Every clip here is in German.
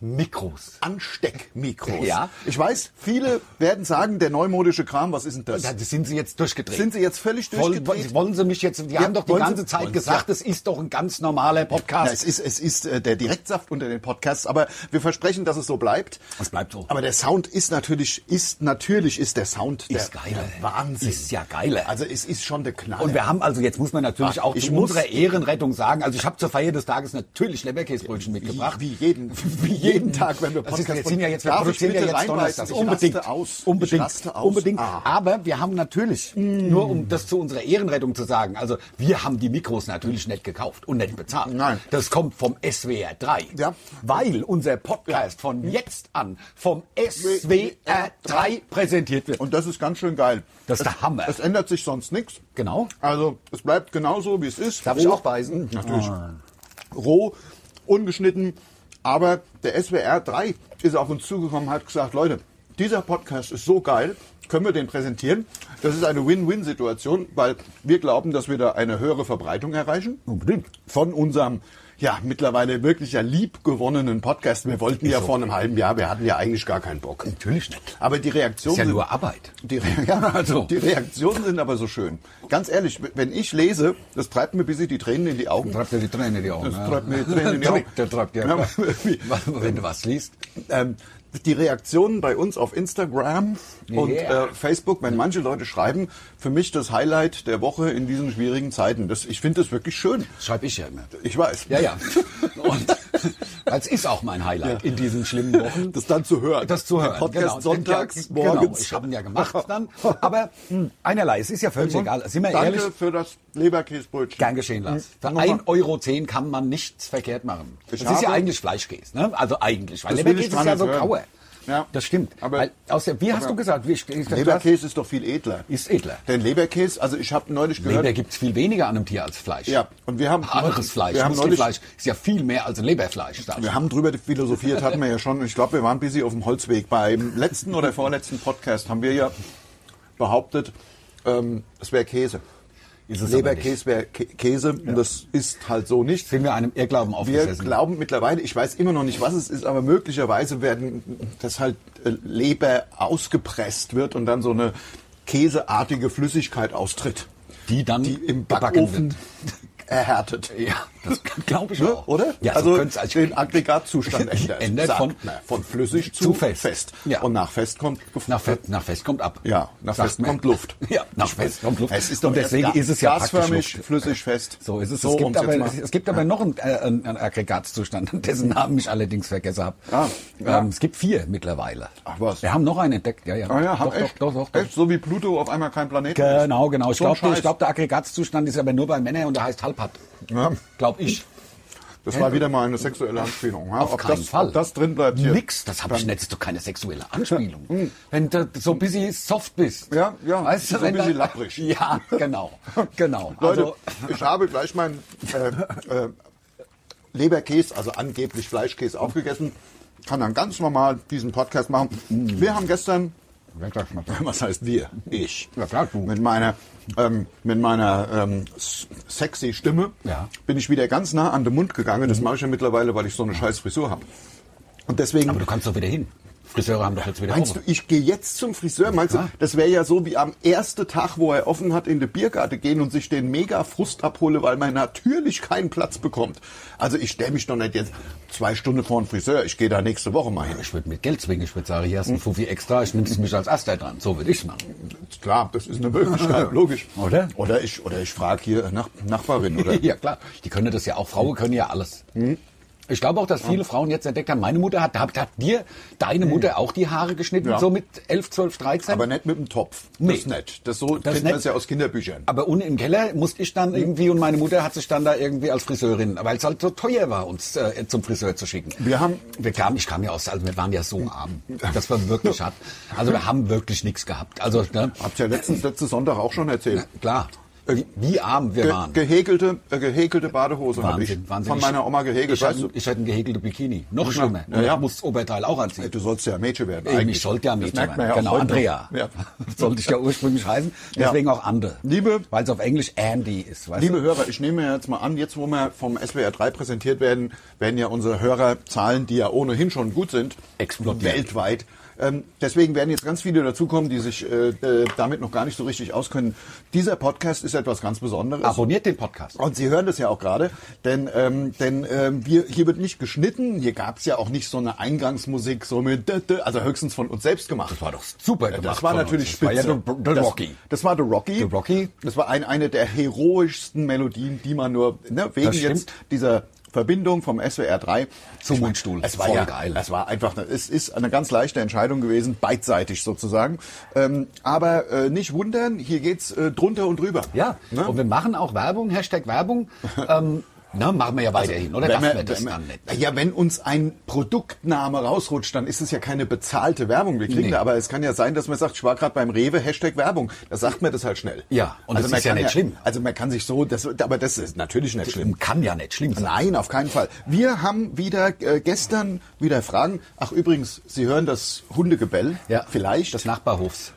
Mikros. Ansteckmikros. Ja. Ich weiß, viele werden sagen, der neumodische Kram, was ist denn das? Ja, das sind Sie jetzt durchgedreht. Sind Sie jetzt völlig Wollen, durchgedreht? wollen Sie mich jetzt, die Ja, haben doch die wollen ganze Sie- Zeit wollen gesagt, ja. es ist doch ein ganz normaler Ja, Podcast. es ist, es ist äh, der Direktsaft unter den Podcasts, aber wir versprechen, dass es so bleibt. Es bleibt so. Aber der Sound ist natürlich, ist natürlich ist der Sound Ist der, geiler. der Wahnsinn. Ist ja geiler. Also es ist schon der Knaller. Und wir haben also, jetzt muss man natürlich Ach, auch ich zu muss- unserer Ehrenrettung sagen, also ich habe zur Feier des Tages natürlich Leberkäsebrötchen mitgebracht. wie jeden, wie jeden Tag, wenn wir Das ist, Podcast wir ja jetzt, wir produzieren ja jetzt. Ich Unbedingt. aus. Unbedingt. Unbedingt. Ah. Aber wir haben natürlich, nur um das zu unserer Ehrenrettung zu sagen, also wir haben die Mikros natürlich nicht gekauft und nicht bezahlt. Nein. Das kommt vom SWR 3. Ja. Weil unser Podcast von jetzt an vom SWR 3 präsentiert wird. Und das ist ganz schön geil. Das ist es, der Hammer. Es ändert sich sonst nichts. Genau. Also es bleibt genauso, wie es ist. Darf ich auch beißen? Natürlich. Roh, ungeschnitten. Aber der SWR 3 ist auf uns zugekommen und hat gesagt, Leute, dieser Podcast ist so geil, können wir den präsentieren? Das ist eine Win-Win-Situation, weil wir glauben, dass wir da eine höhere Verbreitung erreichen. Unbedingt. Von unserem ja, mittlerweile wirklich ja liebgewonnenen Podcast. Wir wollten ja so. vor einem halben Jahr, wir hatten ja eigentlich gar keinen Bock. Natürlich nicht. Aber die Reaktionen Ist ja sind- nur Arbeit. die, Re ja, Also. die Reaktionen sind aber so schön. Ganz ehrlich, wenn ich lese, das treibt mir ein bisschen die Tränen in die Augen. Treibt dir die Tränen in die Augen. Das treibt mir die Tränen in die Augen. Der treibt ja. Ja, Wenn du was liest. Ähm, die Reaktionen bei uns auf Instagram und Yeah. äh, Facebook, wenn manche Leute schreiben, für mich das Highlight der Woche in diesen schwierigen Zeiten. Das, ich finde das wirklich schön. Das schreibe ich ja immer. Ich weiß. Ja, ja. Und es ist auch mein Highlight in diesen schlimmen Wochen. Das dann zu hören. Das zu hören. Der Podcast genau. sonntags, Ja, genau. morgens. Ich habe ihn ja gemacht dann. Aber mh, einerlei, es ist ja völlig egal. Sind wir Danke ehrlich? für das Leberkäsebrötchen. Gern geschehen, Lars. Für Nochmal. 1,10 Euro kann man nichts verkehrt machen. Ich das ist ja eigentlich Fleischkäse. Ne? Also eigentlich. Weil Das Leberkäse ist ja so hören. Ja. Das stimmt. Aber- Weil aus der, wie hast du gesagt? Wie, ich, Leberkäse ist doch viel edler. ist edler. Denn Leberkäse, also ich habe neulich gehört, Leber gibt es viel weniger an einem Tier als Fleisch. Ja, und wir haben- anderes Fleisch. wir haben Muskelfleisch ist ja viel mehr als Leberfleisch. ich. Wir haben drüber philosophiert, hatten wir ja schon. Ich glaube, wir waren ein bisschen auf dem Holzweg. Beim letzten oder vorletzten Podcast haben wir ja behauptet, ähm, es wäre Käse. Ist es Leberkäse wäre Kä- Käse und das ist halt so nicht. Sind wir einem Irrglauben Wir aufgesessen? glauben mittlerweile, ich weiß immer noch nicht, was es ist, aber möglicherweise werden, dass halt äh, Leber ausgepresst wird und dann so eine käseartige Flüssigkeit austritt, die dann die im Backofen erhärtet. Ja, das glaube ich Ne? auch. Oder? Ja, so also könnte es den Aggregatzustand ändert. Ändert von- von flüssig zu, zu fest. Ja. Und nach fest kommt nach, Fest, nach Fest kommt ab. Ja, nach Sagt fest man. kommt Luft. Ja, nach Fest kommt Luft. Es ist Und deswegen ist es ja gasförmig, flüssig, fest. So ist es. So, es, gibt aber, es gibt aber noch einen, äh, einen Aggregatzustand, dessen Namen ich allerdings vergessen habe. Ah, ja. ähm, es gibt vier mittlerweile. Ach was. Wir haben noch einen entdeckt. Ja, ja. Ah ja, doch, echt, doch, doch, doch, echt, so wie Pluto auf einmal kein Planet ist. Genau, genau. Ich So glaube, glaub, der Aggregatzustand ist aber nur bei Männern und der heißt Halbhart. Ja, Glaube ich. das war wieder mal eine sexuelle Anspielung. Ja, Auf ob keinen das, Fall. Ob das drin bleibt hier. Nix, das habe ich nicht. Das ist doch keine sexuelle Anspielung. Wenn du so ein bisschen soft bist. Ja, ja, Weißt du, so ein wenn da- bisschen lapprig. Ja, genau. Genau. Leute, Also, ich habe gleich meinen äh, äh, Leberkäse, also angeblich Fleischkäse, aufgegessen. Kann dann ganz normal diesen Podcast machen. Mm. Wir haben gestern, was heißt wir? Ich. Ja, klar, du. Mit meiner, ähm, mit meiner ähm, sexy Stimme Ja. bin ich wieder ganz nah an den Mund gegangen. Das mache ich ja mittlerweile, weil ich so eine scheiß Frisur habe. Und deswegen aber du kannst doch wieder hin. Friseure haben doch jetzt wieder Meinst du, auf. ich gehe jetzt zum Friseur? Meinst du, das wäre ja so wie am ersten Tag, wo er offen hat, in die Biergarten gehen und sich den mega Frust abhole, weil man natürlich keinen Platz bekommt. Also ich stelle mich doch nicht jetzt zwei Stunden vor den Friseur. Ich gehe da nächste Woche mal hin. Ich würde mit Geld zwingen. Ich würde sagen, hier hast du einen Fuffi extra, ich nimm's mich als Erster dran. So würde ich machen. Klar, das ist eine Möglichkeit, logisch. Oder? Oder ich, oder ich frage hier Nach Nachbarin. Oder? ja, klar. Die können das ja auch. Frauen können ja alles. Ich glaube auch, dass viele Frauen jetzt entdeckt haben, meine Mutter hat, hat, hat dir, deine Mutter auch die Haare geschnitten, Ja. so mit 11, 12, 13? Aber nicht mit dem Topf. Nee. Das ist nett. Das so Das kennt man es ja aus Kinderbüchern. Aber unten im Keller musste ich dann irgendwie und meine Mutter hat sich dann da irgendwie als Friseurin, weil es halt so teuer war, uns äh, zum Friseur zu schicken. Wir haben- wir kamen, ich kam ja aus, also wir waren ja so arm. Das war wirklich hart. Also wir haben wirklich nichts gehabt. Also ne, Habt ihr ja letztens, letzten Sonntag auch schon erzählt. klar, wie, arm wir Ge waren. gehäkelte, äh, gehäkelte Badehose habe ich Wahnsinn, von meiner Oma gehäkelt. Ich, weißt hatte, du? ich hatte ein gehäkelte Bikini. Noch schlimmer. ja, ja. das Oberteil auch anziehen. Du sollst ja Mädchen werden. Eigentlich. ich sollte ja Mädchen werden. ja Genau, Andrea. Ja. Sollte ich ja ursprünglich heißen. Deswegen auch Ande. Liebe- Weil es auf Englisch Andy ist. Weißt Liebe du? Hörer, ich nehme jetzt mal an, jetzt wo wir vom SWR 3 präsentiert werden, werden ja unsere Hörerzahlen, die ja ohnehin schon gut sind, Explodieren. weltweit. Ähm, deswegen werden jetzt ganz viele dazukommen, die sich äh, damit noch gar nicht so richtig auskennen. Dieser Podcast ist etwas ganz Besonderes. Abonniert den Podcast. Und Sie hören das ja auch gerade, denn, ähm, denn ähm, wir, hier wird nicht geschnitten, hier gab es ja auch nicht so eine Eingangsmusik, so mit, also höchstens von uns selbst gemacht. Das war doch super gemacht. Das war natürlich uns. Das war ja spitze. der, der das, Rocky. Das war der Rocky. Der Rocky. Das war ein, eine der heroischsten Melodien, die man nur, ne, wegen jetzt dieser Verbindung vom SWR 3 Zum Ich mein, Mundstuhl. Es war Voll ja geil. Es war einfach, es ist eine ganz leichte Entscheidung gewesen, beidseitig sozusagen. Ähm, aber äh, nicht wundern, hier geht's äh, drunter und drüber. Ja, Ne? und wir machen auch Werbung, Hashtag Werbung. ähm, na, machen wir ja weiterhin, oder Also, Wenn darf wir, man das dann nicht? Ja, wenn uns ein Produktname rausrutscht, dann ist es ja keine bezahlte Werbung. Wir kriegen Nee. da, aber es kann ja sein, dass man sagt, ich war gerade beim Rewe, Hashtag Werbung. Da sagt man das halt schnell. Ja, und das man ist ja nicht schlimm. Also man kann sich so, das, aber das ist natürlich nicht schlimm. Kann ja nicht schlimm sein. Nein, auf keinen Fall. Wir haben wieder äh, gestern wieder Fragen. Ach übrigens, Sie hören das Hundegebell. Ja, vielleicht Des Nachbarhofs.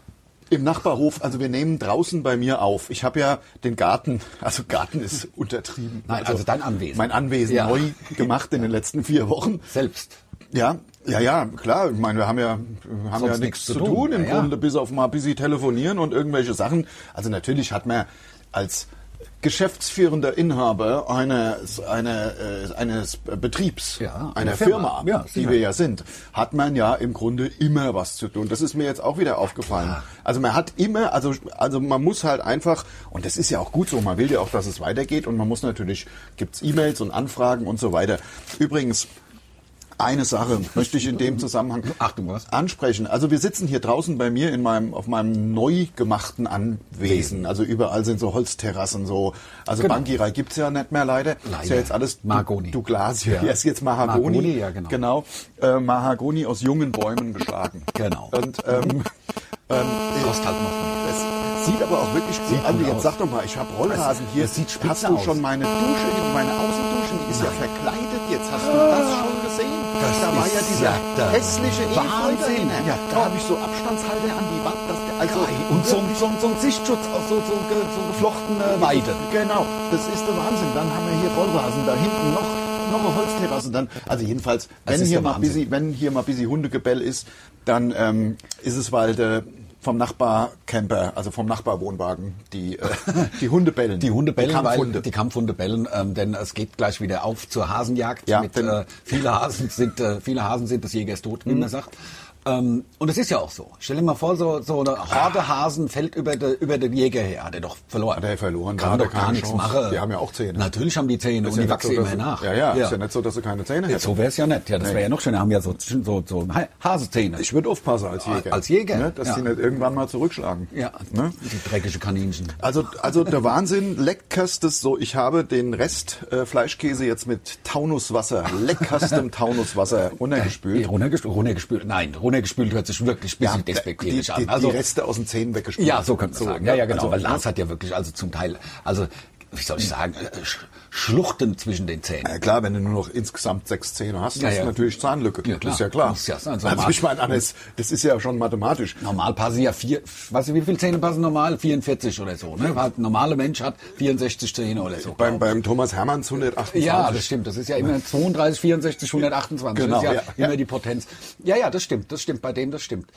Im Nachbarhof. Also wir nehmen draußen bei mir auf. Ich habe ja den Garten, also Garten ist untertrieben. Nein, also dein Anwesen. Mein Anwesen Ja. neu gemacht in den letzten vier Wochen. Selbst. Ja, ja, ja, klar. Ich meine, wir haben ja, wir haben Sonst ja nichts zu tun, tun. im Ja, ja. Grunde, bis auf mal ein bisschen telefonieren und irgendwelche Sachen. Also natürlich hat man als geschäftsführender Inhaber eines, einer, äh, eines Betriebs, Ja, einer Firma, Firma. Ja, die wir ja sind, hat man ja im Grunde immer was zu tun. Das ist mir jetzt auch wieder aufgefallen. Also man hat immer, also, also man muss halt einfach, und das ist ja auch gut so, man will ja auch, dass es weitergeht und man muss natürlich, gibt's E-Mails und Anfragen und so weiter. Übrigens, eine Sache möchte ich in dem Zusammenhang Achtung, was? ansprechen. Also wir sitzen hier draußen bei mir in meinem, auf meinem neu gemachten Anwesen. Also überall sind so Holzterrassen, so. Also Genau. Bankierei gibt's ja nicht mehr leider. Ist Leider. ja jetzt alles Mahagoni. Douglas. Ja. Ist jetzt Mahagoni. Mahagoni, ja, genau. Genau. Äh, Mahagoni aus jungen Bäumen geschlagen. Genau. Und ähm, ähm, Kostet halt noch mehr. es sieht aber auch wirklich gut Sieht an. Jetzt aus. sag doch mal, ich habe Rollrasen hier. das sieht spitze hast du aus. schon meine Dusche, meine Außendusche, die ist ja verkleidet. Jetzt hast du das schon. Das da war ja dieser ja hässliche Wahnsinn. Ja, da habe ich so Abstandshalter an die Wand. Dass der, also Und so, ein- so, so ein Sichtschutz auf so, so, so geflochtene Weide. Genau, das ist der Wahnsinn. Dann haben wir hier Rollrasen, da hinten noch noch eine Holzterrasse. Dann, also jedenfalls, wenn hier mal busy, wenn hier mal busy Hundegebell ist, dann ähm, ist es weil der vom Nachbarcamper, also vom Nachbarwohnwagen, die äh, die Hunde bellen. Die Hunde bellen, Kampfhunde. weil die Kampfhunde bellen, ähm, denn es geht gleich wieder auf zur Hasenjagd. Ja, mit, äh, viele Hasen sind äh, viele Hasen sind des Jägers tot, Mhm. wie man sagt. Ähm, und es ist ja auch so. Stell dir mal vor, so, so eine Horde Hasen fällt über, de, über den Jäger her. Hat er doch verloren. Hat er verloren, Kann doch gar nichts Chance. machen. Die haben ja auch Zähne. Natürlich haben die Zähne Ist und ja die wachsen so, immer nach. Ja, ja, ist ja nicht so, dass sie keine Zähne Ja, hätten. so wäre es ja nicht. Ja, das wäre ja noch schöner. Haben ja so, so, so Ha- Hasezähne. Ich würde aufpassen als Jäger. Als Jäger, Ne, dass ja. die nicht irgendwann mal zurückschlagen. ja, Ne? die dreckige Kaninchen. Also, also der Wahnsinn, leckerstes, so ich habe den Rest äh, Fleischkäse jetzt mit Taunuswasser, leckerstem Taunuswasser runtergespült. Runtergespült, runtergespült. Nein, runtergespült hört sich wirklich ein bisschen despektierlich die, an. die, Also, die Reste aus den Zähnen weggespült. Ja, so könnte man sagen. Ja, ja, genau. Also, weil Lars hat ja wirklich, also zum Teil, also, wie soll ich sagen, äh, Sch- Schluchten zwischen den Zähnen. Ja, klar, wenn du nur noch insgesamt sechs Zähne hast, Ja, hast du ja. natürlich Zahnlücke. Ja, klar. Das ist ja klar. Ja also mal- ich meine, Hannes, das ist ja schon mathematisch. Normal passen ja vier, weißt du, wie viele Zähne passen normal? 44 oder so, ne? Halt, Ein normaler Mensch hat 64 Zähne oder so. Beim, beim Thomas Hermanns 128. Ja, das stimmt. Das ist ja immer 32, 64, 128. Genau, das ist ja, ja, immer die Potenz. Ja, ja, das stimmt. Das stimmt. Bei dem, das stimmt.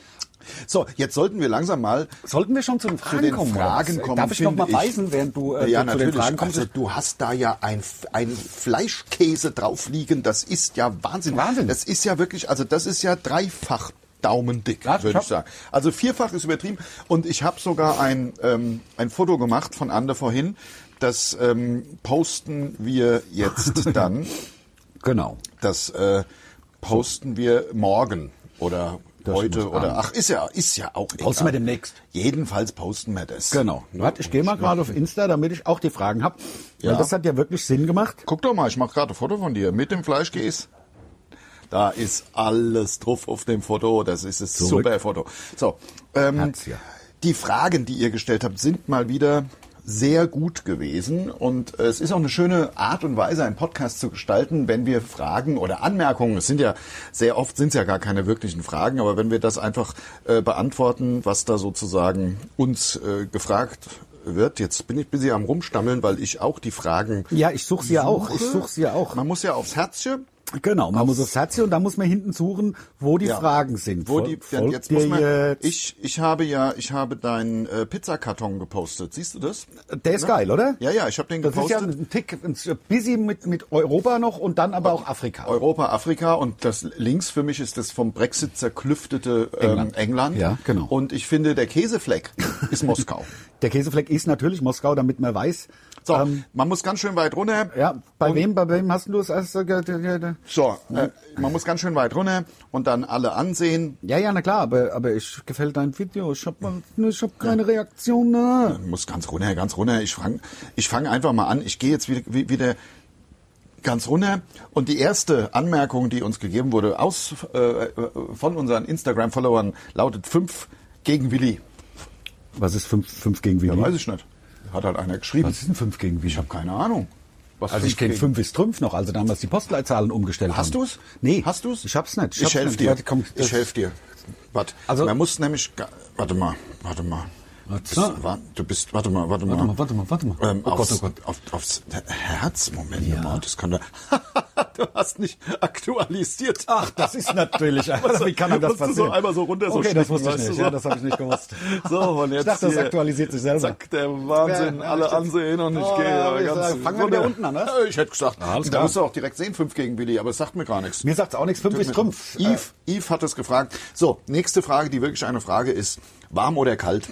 So, jetzt sollten wir langsam mal Sollten wir schon zu den Fragen den kommen? Fragen kommen, Darf ich noch mal ich. beißen, während du äh, ja, zu den natürlich. Fragen kommst? Also, du hast da ja ein, ein Fleischkäse drauf liegen. Das ist ja Wahnsinn. Wahnsinn. Das ist ja wirklich, also das ist ja dreifach daumendick, Ja, würde ich sagen. Also vierfach ist übertrieben. Und ich habe sogar ein, ähm, ein Foto gemacht von Ande vorhin. Das ähm, posten wir jetzt dann. Genau. Das äh, posten wir morgen oder heute muss oder an. ach ist ja ist ja auch Posten wir demnächst. Jedenfalls posten wir das. Genau. Warte, ich gehe mal gerade auf Insta, damit ich auch die Fragen habe. Ja. Das hat ja wirklich Sinn gemacht. Guck doch mal, ich mache gerade ein Foto von dir mit dem Fleischkäse. Da ist alles drauf auf dem Foto. Das ist Zurück. super Foto. So, ähm, ja. die Fragen, die ihr gestellt habt, sind mal wieder sehr gut gewesen und äh, es ist auch eine schöne Art und Weise, einen Podcast zu gestalten, wenn wir Fragen oder Anmerkungen, es sind ja sehr oft sind es ja gar keine wirklichen Fragen, aber wenn wir das einfach äh, beantworten, was da sozusagen uns äh, gefragt wird. Jetzt bin ich busy am rumstammeln, weil ich auch die Fragen Ja, ich suche sie ja auch. Ich suche. suche sie ja auch. Man muss ja aufs Herzchen. Genau, man muss aufs Herz und da muss man hinten suchen, wo die Ja. Fragen sind. Wo die, folgt jetzt muss man, jetzt- ich, ich habe ja, ich habe deinen äh, Pizzakarton gepostet. Siehst du das? der ist geil, oder? Ja, ja, ich habe den Das ist ja gepostet. ein Tick, ein busy mit, mit Europa noch und dann aber auch Afrika. Europa, Afrika und das links für mich ist das vom Brexit zerklüftete ähm, England. England. Ja, genau. Und ich finde, der Käsefleck ist Moskau. Der Käsefleck ist natürlich Moskau, damit man weiß. So, ähm, man muss ganz schön weit runter. ja, bei Und- wem, bei wem hast du es erst? So, äh, man muss ganz schön weit runter und dann alle ansehen. Ja, ja, na klar, aber, aber ich gefällt dein Video. Ich habe ich hab keine Reaktion. Ne? muss ganz runter, ganz runter. Ich fange ich fang einfach mal an. Ich gehe jetzt wieder, wie- wieder ganz runter. Und die erste Anmerkung, die uns gegeben wurde aus, äh, äh, von unseren Instagram-Followern, lautet 5 gegen Willi. Was ist 5 fünf gegen Ja, Willi? weiß ich nicht. Hat halt einer geschrieben. Was ist denn 5 gegen Willi? Ich habe keine Ahnung. Was Also ich kenne gegen- 5 ist Trümpf noch, also damals die Postleitzahlen umgestellt Hast haben. du's? Nee. Hast du's? Ich hab's nicht. Ich, hab's helfe dir. Warte, komm, ich helfe dir. Warte. Also- man muss nämlich, warte mal, warte mal. Du bist, Warte. wa- du bist, warte mal, warte mal. Warte mal, warte mal, warte mal. Ähm, Oh Gott, aufs, oh Gott. Auf, aufs Herz, Moment Ja. mal, das kann da. du hast nicht aktualisiert. Ach, das ist natürlich. Wie kann man das passieren? so einmal so runter so Okay, das wusste ich nicht. so? Ja, das habe ich nicht gewusst. So, und jetzt Ich dachte, das aktualisiert sich selber. Zack, der Wahnsinn, Ja, alle ansehen und ich Oh, gehe ganz sag, fangen wir wieder unten an, ne? Ich hätte gesagt, alles da klar. musst du auch direkt sehen, 5 gegen Willi, aber es sagt mir gar nichts. Mir sagt auch nichts. 5 ist Trümpf. Yves, Yves hat es gefragt. So, nächste Frage, die wirklich eine Frage ist, warm oder kalt?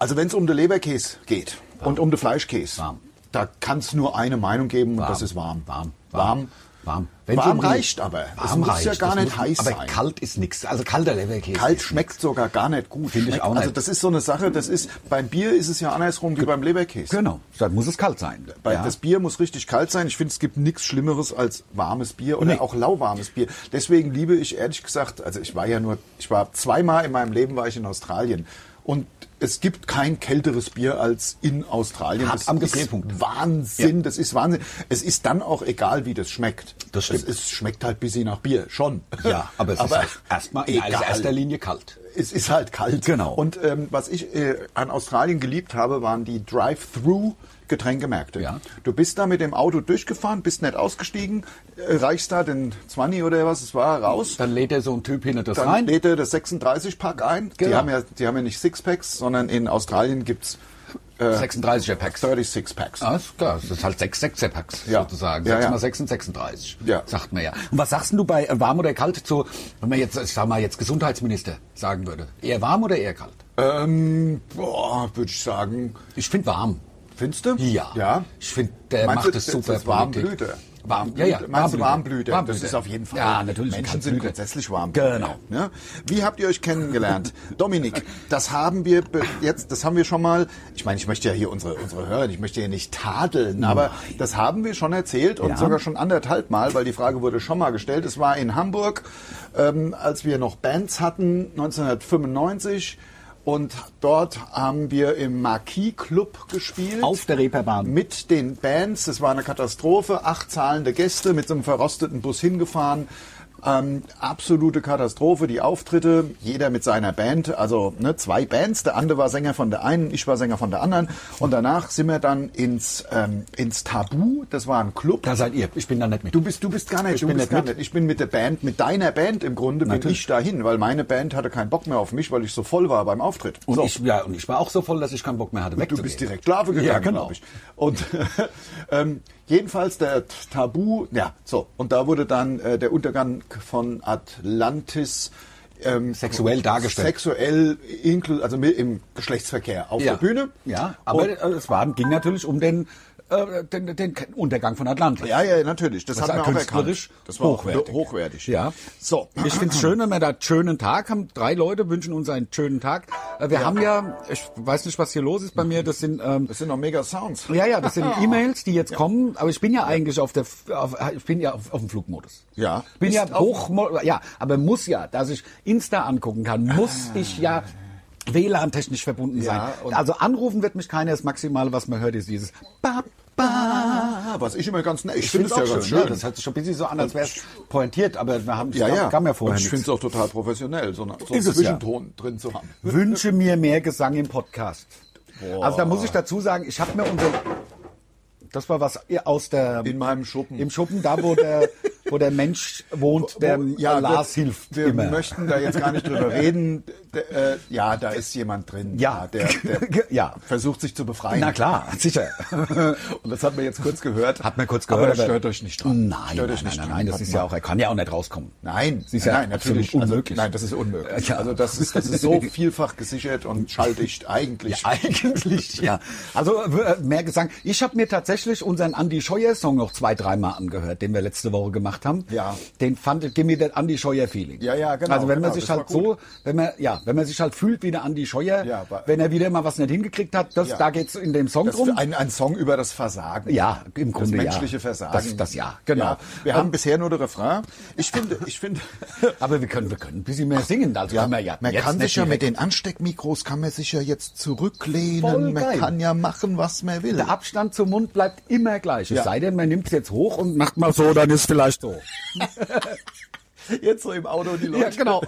Also wenn es um den Leberkäse geht und um den Fleischkäse, Warm. da kann es nur eine Meinung geben und das ist warm. Warm. Warm. Warm. Warm um reicht aber. Es Warm muss reicht. ja gar Das nicht heiß aber sein. kalt ist nichts. Also kalter Leberkäse. Kalt schmeckt sogar gar nicht gut. Finde ich auch nicht. Also das ist so eine Sache, das ist, beim Bier ist es ja andersrum wie beim Leberkäse. Genau. Dann muss es kalt sein. Bei, ja. Das Bier muss richtig kalt sein. Ich finde, es gibt nichts Schlimmeres als warmes Bier oder Nee. auch lauwarmes Bier. Deswegen liebe ich ehrlich gesagt, also ich war ja nur, ich war zweimal in meinem Leben war ich in Australien und es gibt kein kälteres Bier als in Australien. Hart das am ist Gefrierpunkt. Wahnsinn, das ist Wahnsinn. Es ist dann auch egal, wie das schmeckt. Das stimmt. Es, es schmeckt halt bisschen nach Bier, schon. ja, aber es ist halt erstmal in erster Linie kalt. Es ist halt kalt. Genau. Und ähm, was ich äh, an Australien geliebt habe, waren die Drive-Through Getränkemärkte. Ja. Du bist da mit dem Auto durchgefahren, bist nicht ausgestiegen, äh, reichst da den 20 oder was es war raus. Dann lädt er so ein Typ hinter das Dann rein. lädt er das 36-Pack ein. Die Genau. haben ja, die haben ja nicht Sixpacks, sondern in Australien gibt's äh, 36er Packs. 36 Packs. Ah, ist klar. Das ist halt sechs Sechser-Packs Ja. Ja, sozusagen. Sechs ja. mal sechs sind 36. Ja. Sagt man ja. Und was sagst du bei äh, warm oder kalt zu, wenn man jetzt, ich sag mal, jetzt Gesundheitsminister sagen würde? Eher warm oder eher kalt? Ähm, boah, würde ich sagen. Ich finde warm. Findest du? Ja. Ja. Ich finde, der Meinst macht du, es das super. ist Politik. Warmblüte. Warm, ja, ja. Meinst Warmblüte. Warmblüte? Warmblüte. Das ist auf jeden Fall. Ja, natürlich. Menschen sind grundsätzlich warm. Genau. Ja? Wie habt ihr euch kennengelernt? Dominik, das haben wir jetzt, das haben wir schon mal, ich meine, ich möchte ja hier unsere, unsere Hörer, ich möchte ja nicht tadeln, aber das haben wir schon erzählt und Ja. sogar schon anderthalb Mal, weil die Frage wurde schon mal gestellt. Es war in Hamburg, ähm, als wir noch Bands hatten, 1995. Und dort haben wir im Marquis Club gespielt. Auf der Reeperbahn. Mit den Bands. Das war eine Katastrophe. Acht zahlende Gäste mit so einem verrosteten Bus hingefahren. Ähm, absolute Katastrophe, die Auftritte, jeder mit seiner Band, also ne, zwei Bands, der andere war Sänger von der einen, ich war Sänger von der anderen und danach sind wir dann ins, ähm, ins Tabu, das war ein Club. Da seid ihr. Ich bin da nicht mit. Du bist, du bist gar nicht, Ich du bin bist nicht gar mit. nicht. Ich bin mit der Band, mit deiner Band im Grunde, bin Natürlich. ich dahin, weil meine Band hatte keinen Bock mehr auf mich, weil ich so voll war beim Auftritt. und, so. ich, ja, und ich war auch so voll, dass ich keinen Bock mehr hatte, Du wegzugehen. bist direkt Sklave gegangen, Ja, genau. ich. Und ähm, jedenfalls der Tabu, ja, so. Und da wurde dann äh, der Untergang von Atlantis ähm, Sexuell dargestellt. Sexuell, also im Geschlechtsverkehr auf ja. der Bühne. Ja, aber Und- äh, es war, ging natürlich um den, äh, den, den Untergang von Atlantis. Ja, ja, natürlich. Das, Das hat war man auch künstlerisch erkannt. Das war hochwertig. hochwertig. Ja. So. Ich finde es schön, wenn wir da einen schönen Tag haben. Drei Leute wünschen uns einen schönen Tag. Äh, Wir haben ja, ich weiß nicht, was hier los ist bei mir, das sind... Ähm, Das sind noch mega Sounds. ja, ja, das sind E-Mails, die jetzt kommen, aber ich bin ja eigentlich auf der, auf, ich bin ja auf, auf dem Flugmodus. Ja. Bin ja Bist auf- hoch, ja, aber muss ja, dass ich Insta angucken kann, muss ich ja WLAN-technisch verbunden sein. Ja, und- Also anrufen wird mich keiner, das Maximale, was man hört, ist dieses ba, ba. Was ich immer ganz nett. Ich, finde es ja ganz schön. Ja, das hört sich schon ein bisschen so an, als wäre es pointiert, aber wir haben, ja, ja. kam ja vorher Und ich finde es auch total professionell, so, eine, so einen es ja. Zwischenton drin zu haben. Wünsche mir mehr Gesang im Podcast. Also da muss ich dazu sagen, ich habe mir unser das war was aus der In meinem Schuppen. im Schuppen, da wo der wo der Mensch wohnt, der Wo- äh, Lars wir, hilft Wir immer. möchten da jetzt gar nicht drüber reden. Äh, ja, da ist jemand drin. Ja. der, der Ja. versucht sich zu befreien. Na klar, sicher. Und das hat man jetzt kurz gehört. Hat man kurz Aber gehört. das stört euch nicht dran. Nein, stört nein, euch nicht nein, dran. nein, das ist ja auch, er kann ja auch nicht rauskommen. Nein, Das ist ja nein, natürlich. Also, unmöglich. nein, das ist unmöglich. Ja. Also das ist, das ist so vielfach gesichert und schalldicht eigentlich. Eigentlich, ja. Also äh, mehr Gesang. Ich habe mir tatsächlich unseren Andy Scheuer Song noch zwei, dreimal angehört, den wir letzte Woche gemacht haben. Ja. Den fand ich, give me that Andy Scheuer Feeling. Ja, ja, genau, Also wenn man genau, sich halt so, wenn man, ja, wenn man sich halt fühlt wie der Andy Scheuer, Ja, aber- wenn er wieder mal was nicht hingekriegt hat, das, Ja. da geht's in dem Song Das drum. ist ein, ein Song über das Versagen. Ja, im Grunde das ja. menschliche Versagen. Das- das ja, genau. Ja, wir haben bisher nur den Refrain. Ich finde, ich finde, Aber wir können, wir können ein bisschen mehr singen. Also ja, wir ja man jetzt kann sich ja mit den Ansteckmikros kann man sich ja jetzt zurücklehnen. Man kann ja machen, was man will. Der Abstand zum Mund bleibt immer gleich. Es Ja. sei denn, man nimmt es jetzt hoch und macht mal so, dann ist vielleicht so. Jetzt so im Auto die Leute. Ja, genau.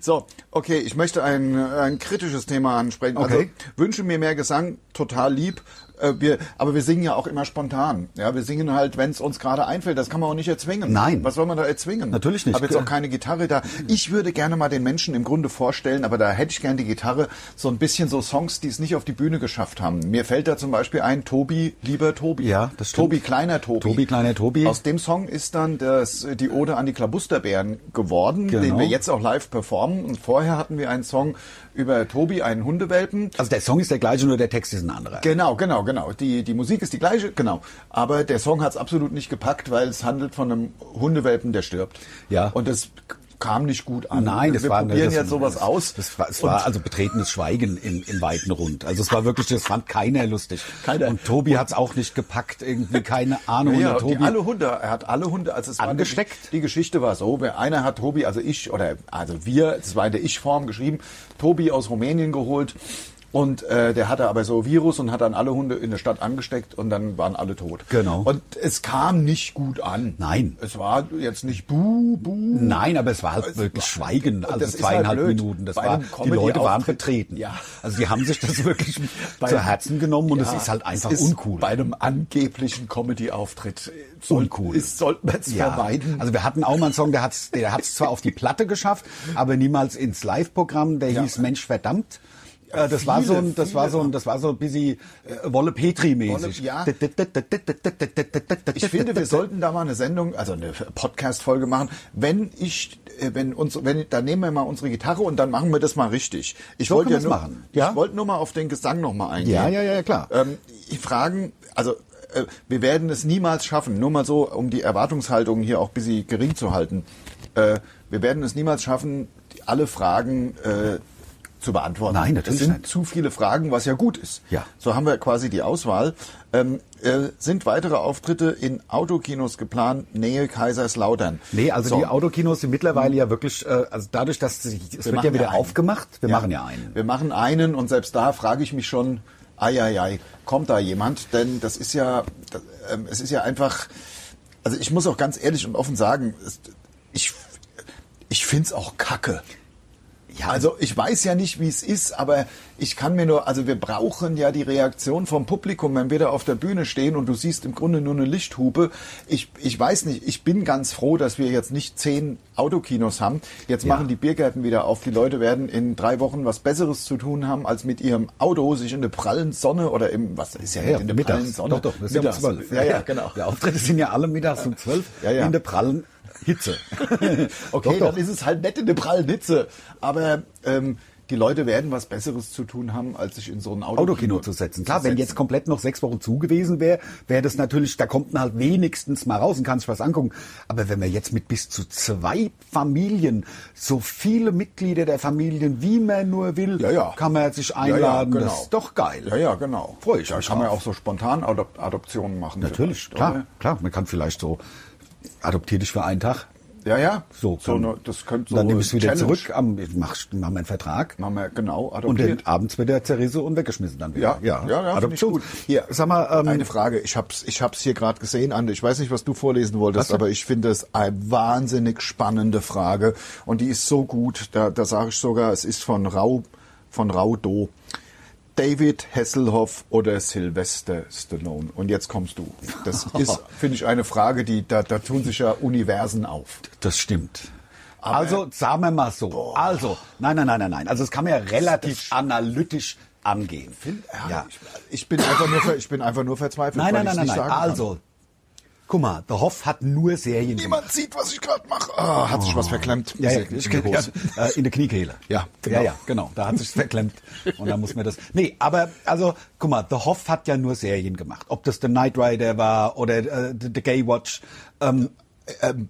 So, okay, ich möchte ein, ein kritisches Thema ansprechen. Also Okay. wünsche mir mehr Gesang, total lieb. Äh, Wir, aber wir singen ja auch immer spontan. Ja, wir singen halt, wenn es uns gerade einfällt. Das kann man auch nicht erzwingen. Nein. Was soll man da erzwingen? Natürlich nicht. Ich habe jetzt auch keine Gitarre da. Ich würde gerne mal den Menschen im Grunde vorstellen, aber da hätte ich gerne die Gitarre, so ein bisschen so Songs, die es nicht auf die Bühne geschafft haben. Mir fällt da zum Beispiel ein Tobi, lieber Tobi. Ja, das stimmt. Tobi, kleiner Tobi. Tobi, kleiner Tobi. Aus dem Song ist dann das, die Ode an die Klabusterbären geworden, den Genau. wir jetzt auch live performen. Und vorher hatten wir einen Song über Tobi, einen Hundewelpen. Also der Song ist der gleiche, nur der Text ist ein anderer. Genau, genau, genau. Die, die Musik ist die gleiche, genau. Aber der Song hat es absolut nicht gepackt, weil es handelt von einem Hundewelpen, der stirbt. Ja. Und das kam nicht gut an. Nein, das wir war probieren das, jetzt sowas aus. Das war, es war also betretenes Schweigen im, im weiten Rund. Also es war wirklich, das fand keiner lustig. Keiner. Und Tobi hat es auch nicht gepackt, irgendwie keine Ahnung. Ja, die, Tobi, alle Hunde, er hat alle Hunde, also es Angesteckt? War die, die Geschichte war so, wer- einer hat Tobi, also ich, oder also wir, das war in der Ich-Form geschrieben, Tobi aus Rumänien geholt und äh, der hatte aber so Virus und hat dann alle Hunde in der Stadt angesteckt und dann waren alle tot. Genau. Und es kam nicht gut an. Nein. Es war jetzt nicht buh, buh. Nein, aber es war halt wirklich Schweigen, also zweieinhalb halt. Minuten. Das Bei war, die Leute waren betreten. Ja. Also die haben sich das wirklich Bei- zu Herzen genommen und es Ja, ist halt einfach es ist uncool. Bei einem angeblichen Comedy-Auftritt soll, Uncool. ist, sollte man es Ja, vermeiden. also wir hatten auch mal einen Song, der hat es der hat's zwar auf die Platte geschafft, aber niemals ins Live-Programm, der Ja. hieß Mensch verdammt. Äh, das war so ein, das war viele so ein, das war so ein bisschen äh, Wolle Petri mäßig. Wolle- ja. Ich finde, wir sollten da mal eine Sendung, also eine Podcast-Folge machen. Wenn ich, äh, wenn uns, wenn, dann nehmen wir mal unsere Gitarre und dann machen wir das mal richtig. Ich So wollte ja nur, machen, ja? ich wollte nur mal auf den Gesang noch mal eingehen. Ja, ja, ja, klar. Ähm, ich fragen, also äh, wir werden es niemals schaffen, nur mal so, um die Erwartungshaltung hier auch ein bisschen gering zu halten. Äh, wir werden es niemals schaffen, alle Fragen äh, zu beantworten. Nein, natürlich Es sind nicht. zu viele Fragen, was ja gut ist. Ja. So haben wir quasi die Auswahl. Ähm, äh, sind weitere Auftritte in Autokinos geplant, Nähe Kaiserslautern? Nee, also So. die Autokinos sind mittlerweile ja wirklich, äh, also dadurch, dass sie, es wird machen ja wieder ja aufgemacht, wir machen ja einen. Wir machen einen und selbst da frage ich mich schon, ei, ei, ei, kommt da jemand? Denn das ist ja, das, ähm, es ist ja einfach, also ich muss auch ganz ehrlich und offen sagen, ich, ich find's auch kacke. Ja, Also ich weiß ja nicht, wie es ist, aber ich kann mir nur, also wir brauchen ja die Reaktion vom Publikum, wenn wir da auf der Bühne stehen und du siehst im Grunde nur eine Lichthupe. Ich, ich weiß nicht, ich bin ganz froh, dass wir jetzt nicht zehn Autokinos haben. Jetzt Ja. machen die Biergärten wieder auf. Die Leute werden in drei Wochen was Besseres zu tun haben, als mit ihrem Auto sich in der prallen Sonne oder im, was ist ja, Ja, in der prallen mittags. Sonne. Doch, doch, das ist ja um zwölf. Ja, ja, genau. Die Auftritte sind ja alle mittags um zwölf Ja, ja. in der prallen Hitze. Okay, Doch, dann ist es halt nett in der prallen Hitze. Aber ähm, die Leute werden was Besseres zu tun haben, als sich in so ein Autokino, Autokino zu setzen. Klar, wenn setzen. jetzt komplett noch sechs Wochen zu gewesen wäre, wäre das natürlich, da kommt man halt wenigstens mal raus und kann sich was angucken. Aber wenn man jetzt mit bis zu zwei Familien, so viele Mitglieder der Familien, wie man nur will, Ja, ja. kann man sich Ja, ja, einladen. genau. Das ist doch geil. Ja, ja, genau. Freu ich Da mich kann man ja drauf. auch so spontan Adop Adoptionen machen. Natürlich, klar, klar. Man kann vielleicht so, adoptier dich für einen Tag. Ja, ja. So, so ne, das könnte so dann nehme ich es wieder Challenge. zurück, am, mach, mach meinen Vertrag. Machen wir genau Und adoptiert. dann abends wird er zerrissen und weggeschmissen dann wieder. Ja, ja, ja, finde ich gut. Hier, sag mal, ähm, Eine Frage, ich hab's, ich hab's hier gerade gesehen, Ande. Ich weiß nicht, was du vorlesen wolltest, aber ich finde es eine wahnsinnig spannende Frage und die ist so gut. Da, da sage ich sogar, es ist von Rau, von Raudo. David Hasselhoff oder Sylvester Stallone? Und jetzt kommst du. Das ist, finde ich, eine Frage, die da, da tun sich ja Universen auf. Das stimmt. also, sagen wir mal so. Also, nein, nein, nein, nein, nein. Also, das kann man ja relativ analytisch angehen. Ja, ich, ich bin einfach nur, ich bin einfach nur verzweifelt. Nein, nein, nein, nein, nein. Also, guck mal, The Hoff hat nur Serien gemacht. Niemand sieht, was ich gerade mache. Ah, hat sich was verklemmt. Ja, ja, In ich die kenn, ja, äh, in der Kniekehle. Ja, genau. Ja, ja, genau. Da hat sich verklemmt. Und dann muss man das. Nee, aber also, guck mal, The Hoff hat ja nur Serien gemacht. Ob das The Knight Rider war oder äh, The, The Gay Watch. Ähm, Ähm,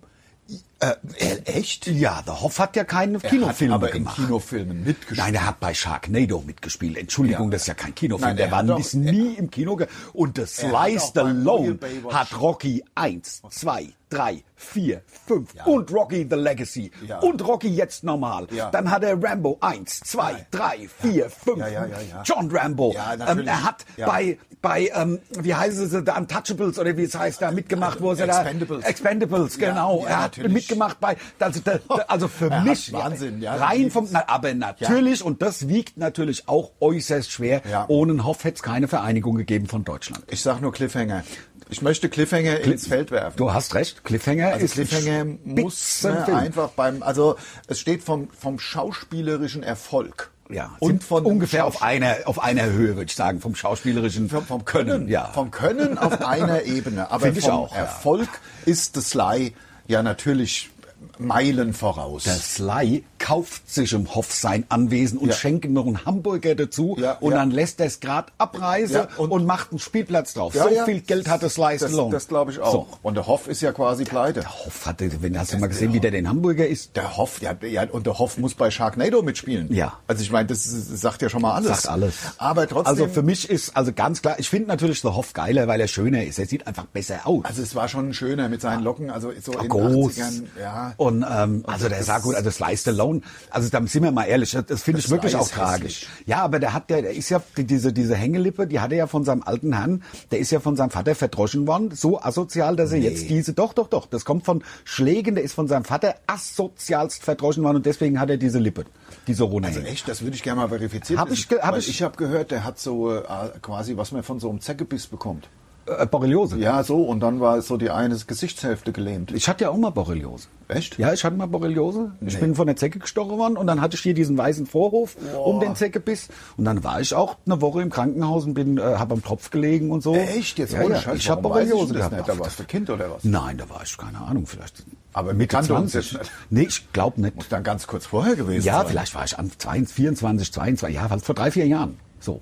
äh, äh, echt? ja, The Hoff hat ja keine Er Kinofilme hat aber gemacht. in Kinofilmen mitgespielt. Nein, er hat bei Sharknado mitgespielt. Entschuldigung, Ja. das ist ja kein Kinofilm. Nein, der er war doch- ist nie im Kino. Und The Er hat Sly Stallone hat Rocky 1, 2, 3, 4, 5 und Rocky The Legacy Ja. und Rocky jetzt normal. Ja. Dann hat er Rambo 1, 2, 3, 4, 5. Ja, ja, ja, ja. John Rambo. Ähm, er hat bei, bei ähm, wie heißen sie, The Untouchables oder wie es heißt, da mitgemacht, wo sie da... Expendables. Expendables, genau. er hat natürlich. mitgemacht bei... Also, da, also für Er mich... Wahnsinn, ja. Rein vom... Na, aber natürlich, und das wiegt natürlich auch äußerst schwer, ohne Hoff hätte es keine Vereinigung gegeben von Deutschland. Ich sag nur Cliffhanger. Ich möchte Cliffhanger ins Feld werfen. Du hast recht, Cliffhanger Also ist Cliffhanger muss ne, einfach beim, also es steht vom, vom schauspielerischen Erfolg. Ja, und von ungefähr auf einer auf einer Höhe, würde ich sagen, vom schauspielerischen vom, vom Können, Ja, vom Können auf einer Ebene. Aber Finde ich vom auch, ja. Erfolg ist The Sly ja natürlich Meilen voraus. Der Sly kauft sich im Hoff sein Anwesen und Ja. schenkt ihm noch einen Hamburger dazu Ja, und ja. dann lässt er es gerade abreisen und, und- macht einen Spielplatz drauf. So viel Geld hatte Sly das, Stallone. das glaube ich auch. So. Und der Hoff ist ja quasi pleite. Der Hoff hatte, wenn hast du mal gesehen, wie der den Hamburger isst? Der Hoff, ja, ja, und der Hoff muss bei Sharknado mitspielen. Ja. Also ich meine, das, ist- sagt ja schon mal alles. Sagt alles. Aber trotzdem. Also für mich ist also ganz klar, ich finde natürlich der Hoff geiler, weil er schöner ist. Er sieht einfach besser aus. Also es war schon schöner mit seinen Locken, also so in den groß. 80ern, ja. Und ähm, also der das- sah gut, also Sly Stallone, also da sind wir mal ehrlich, das finde ich wirklich auch tragisch. hässlich. Ja, aber der hat der, der ist ja die- diese diese Hängelippe, die hat er ja von seinem alten Herrn, der ist ja von seinem Vater verdroschen worden, so asozial, dass er jetzt diese doch doch doch, das kommt von Schlägen, der ist von seinem Vater asozialst verdroschen worden und deswegen hat er diese Lippe, diese runde. Also echt, das würde ich gerne mal verifizieren. Hab ich hab ich- ich habe gehört, der hat so äh, quasi, was man von so einem Zeckebiss bekommt. Äh, Borreliose. Ja, so, und dann war so die eine Gesichtshälfte gelähmt. Ich hatte ja auch mal Borreliose. Echt? Ja, ich hatte mal Borreliose. Ich Nee. bin von der Zecke gestochen worden und dann hatte ich hier diesen weißen Vorhof um den Zeckebiss. Und dann war ich auch eine Woche im Krankenhaus und bin, äh, habe am Tropf gelegen und so. Echt? Jetzt ja, ohne ja. Scheiß, Ich habe ich Borreliose gehabt. nicht? Da warst du Kind oder was? Nein, da war ich, keine Ahnung, vielleicht. Aber Mitte kannte uns 20. jetzt nicht. Nee, ich glaube nicht. Muss dann ganz kurz vorher gewesen Ja, sein. vielleicht war ich an 22, 24, 22, ja, vor drei, vier Jahren. So.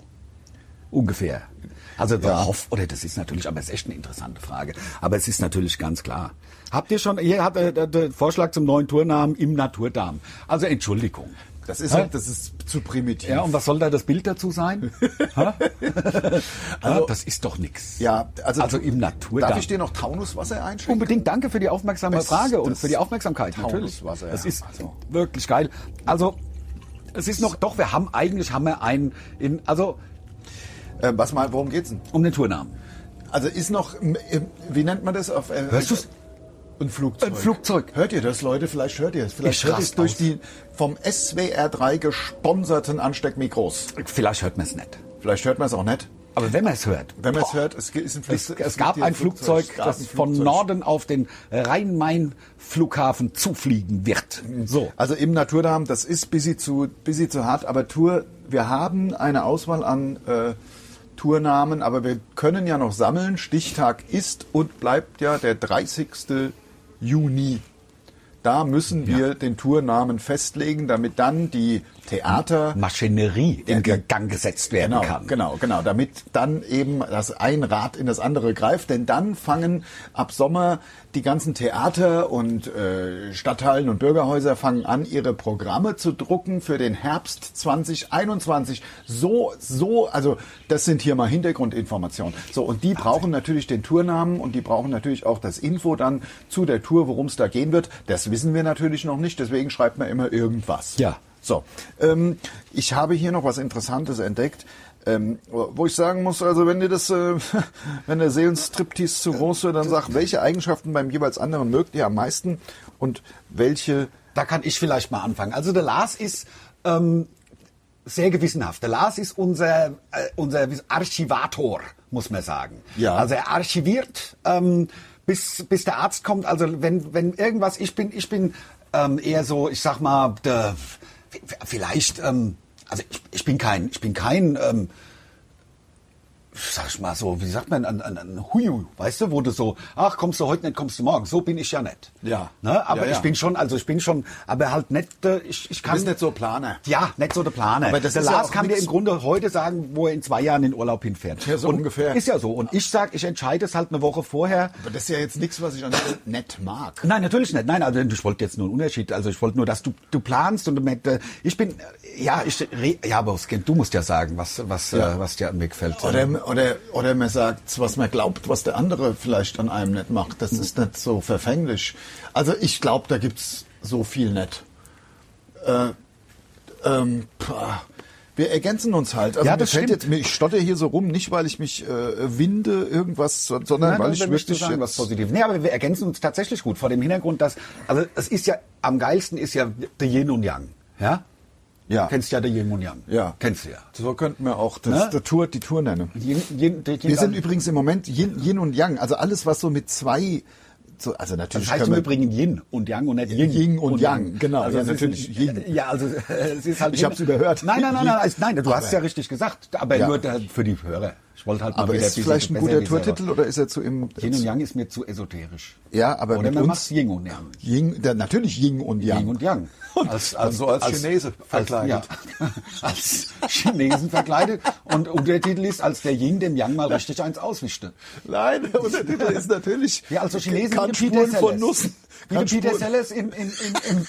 Ungefähr. Also der Hoff, oder das ist natürlich, aber es ist echt eine interessante Frage. Aber es ist natürlich ganz klar. Habt ihr schon, hier hat äh, der, der Vorschlag zum neuen Tournamen im Naturdarm. Also Entschuldigung. Das ist, Hä? das ist zu primitiv. Ja, und was soll da das Bild dazu sein? Also, das ist doch nix. Ja, also, also im Naturdarm. Darf ich dir noch Taunuswasser einschenken? Unbedingt danke für die aufmerksame Bestes Frage und für die Aufmerksamkeit. Natürlich. Taunuswasser, Das ja. ist Also. wirklich geil. Also es ist noch, doch, wir haben eigentlich haben wir einen in, also Äh, was mal, worum geht's denn? um den Tournamen. Also ist noch, ähm, wie nennt man das auf? Äh, Hörst du's? Ein Flugzeug. Ein Flugzeug. Hört ihr das, Leute? Vielleicht hört ihr es. Vielleicht Ich hört ihr es durch aus. die vom SWR3 gesponserten Ansteckmikros. Vielleicht hört man es nicht. Vielleicht hört man es auch nicht. Aber wenn man es hört. Wenn man es hört, es ist ein Es, Flugzeug. es gab ein Flugzeug, es gab das ein von Flugzeug. Norden auf den Rhein-Main-Flughafen zufliegen wird. So. Also im Naturdarm, das ist busy zu, busy zu hart, aber Tour, wir haben eine Auswahl an äh, Tournamen, aber wir können ja noch sammeln. Stichtag ist und bleibt ja der 30. Juni. Da müssen wir den Tournamen festlegen, damit dann die Theater Maschinerie in Gang gesetzt werden Genau, kann. genau, genau, damit dann eben das ein Rad in das andere greift, denn dann fangen ab Sommer die ganzen Theater und äh, Stadthallen und Bürgerhäuser fangen an, ihre Programme zu drucken für den Herbst 2021. So, so, also das sind hier mal Hintergrundinformationen. So, und die brauchen natürlich den Tournamen und die brauchen natürlich auch das Info dann zu der Tour, worum es da gehen wird. Das wissen wir natürlich noch nicht, deswegen schreibt man immer irgendwas. Ja. So, ähm, ich habe hier noch was Interessantes entdeckt, ähm, wo ich sagen muss, also wenn dir das, äh, wenn der Seelenstriptease zu groß wird, dann sag, welche Eigenschaften beim jeweils anderen mögt ihr am meisten und welche Da kann ich vielleicht mal anfangen. Also der Lars ist ähm, sehr gewissenhaft. Der Lars ist unser, äh, unser Archivator, muss man sagen. Ja. Also er archiviert, ähm, bis, bis der Arzt kommt. Also wenn, wenn irgendwas, ich bin, ich bin ähm, eher so, ich sag mal, der, vielleicht, ähm, also ich, ich bin kein, ich bin kein, ähm, sag ich mal so, wie sagt man, ein, ein, ein Huyu, weißt du, wo du so, ach, kommst du heute nicht, kommst du morgen. So bin ich ja nicht. Ja. Ne? Aber Ja, ja. ich bin schon, also ich bin schon, aber halt nicht, äh, ich, ich Du kann bist nicht so Planer. ja, nicht so der Planer. Aber das der ist ja Lars auch kann dir im Grunde heute sagen, wo er in zwei Jahren in Urlaub hinfährt. Ja, so und ungefähr. Ist ja so. Und ich sag, ich entscheide es halt eine Woche vorher. Aber das ist ja jetzt nichts, was ich an nett mag. Nein, natürlich nicht. Nein, also ich wollte jetzt nur einen Unterschied. Also ich wollte nur, dass du, du planst und du äh, ich bin, äh, ja, ich, ja, aber du musst ja sagen, was, was, Ja. was dir an mir gefällt. Oder, oder, oder man sagt, was man glaubt, was der andere vielleicht an einem nicht macht. Das ist nicht so verfänglich. Also ich glaube, da gibt's so viel nicht. Äh, ähm, wir ergänzen uns halt. Also Ja, das fällt stimmt. jetzt, mir- ich stotter hier so rum, nicht weil ich mich äh, winde irgendwas, so- sondern Nein, weil ich wirklich sagen, was positiv. Nee, aber wir ergänzen uns tatsächlich gut vor dem Hintergrund, dass, also es ist ja, am geilsten ist ja der Yin und Yang. Ja? Ja, Du kennst ja der Yin und Yang. ja, Kennst du ja. So könnten wir auch das, Ne? der Tour, die Tour nennen. Yin, Yin, Yin Wir sind und- übrigens im Moment Yin, Yin und Yang, also alles, was so mit zwei, so, also natürlich Das heißt im Übrigen Yin und Yang und nicht Yin, Yin und Yang, genau. Also Ja, es ist- natürlich Yin. Ja, also es ist halt. Ich hab's überhört. Nein, nein, nein, nein, nein, nein du hast es Aber- ja richtig gesagt, aber Ja. nur für die Hörer. Ich wollte halt mal Aber wieder ist vielleicht ein guter. Tourtitel oder ist er zu im Yin und Yang ist mir zu esoterisch. Ja, aber Oder mit man macht Yin und Yang. Yin, der, natürlich Yin und Yang. Yin und Yang. Und dann so als Chinese verkleidet. Als, ja, als Chinesen verkleidet. Und Untertitel ist, als der Yin dem Yang mal richtig eins auswischte. Nein, der Untertitel ist natürlich Ja, also Chinesen kann Spuren von. Nussen. Wie Peter Sellers in, in, in, in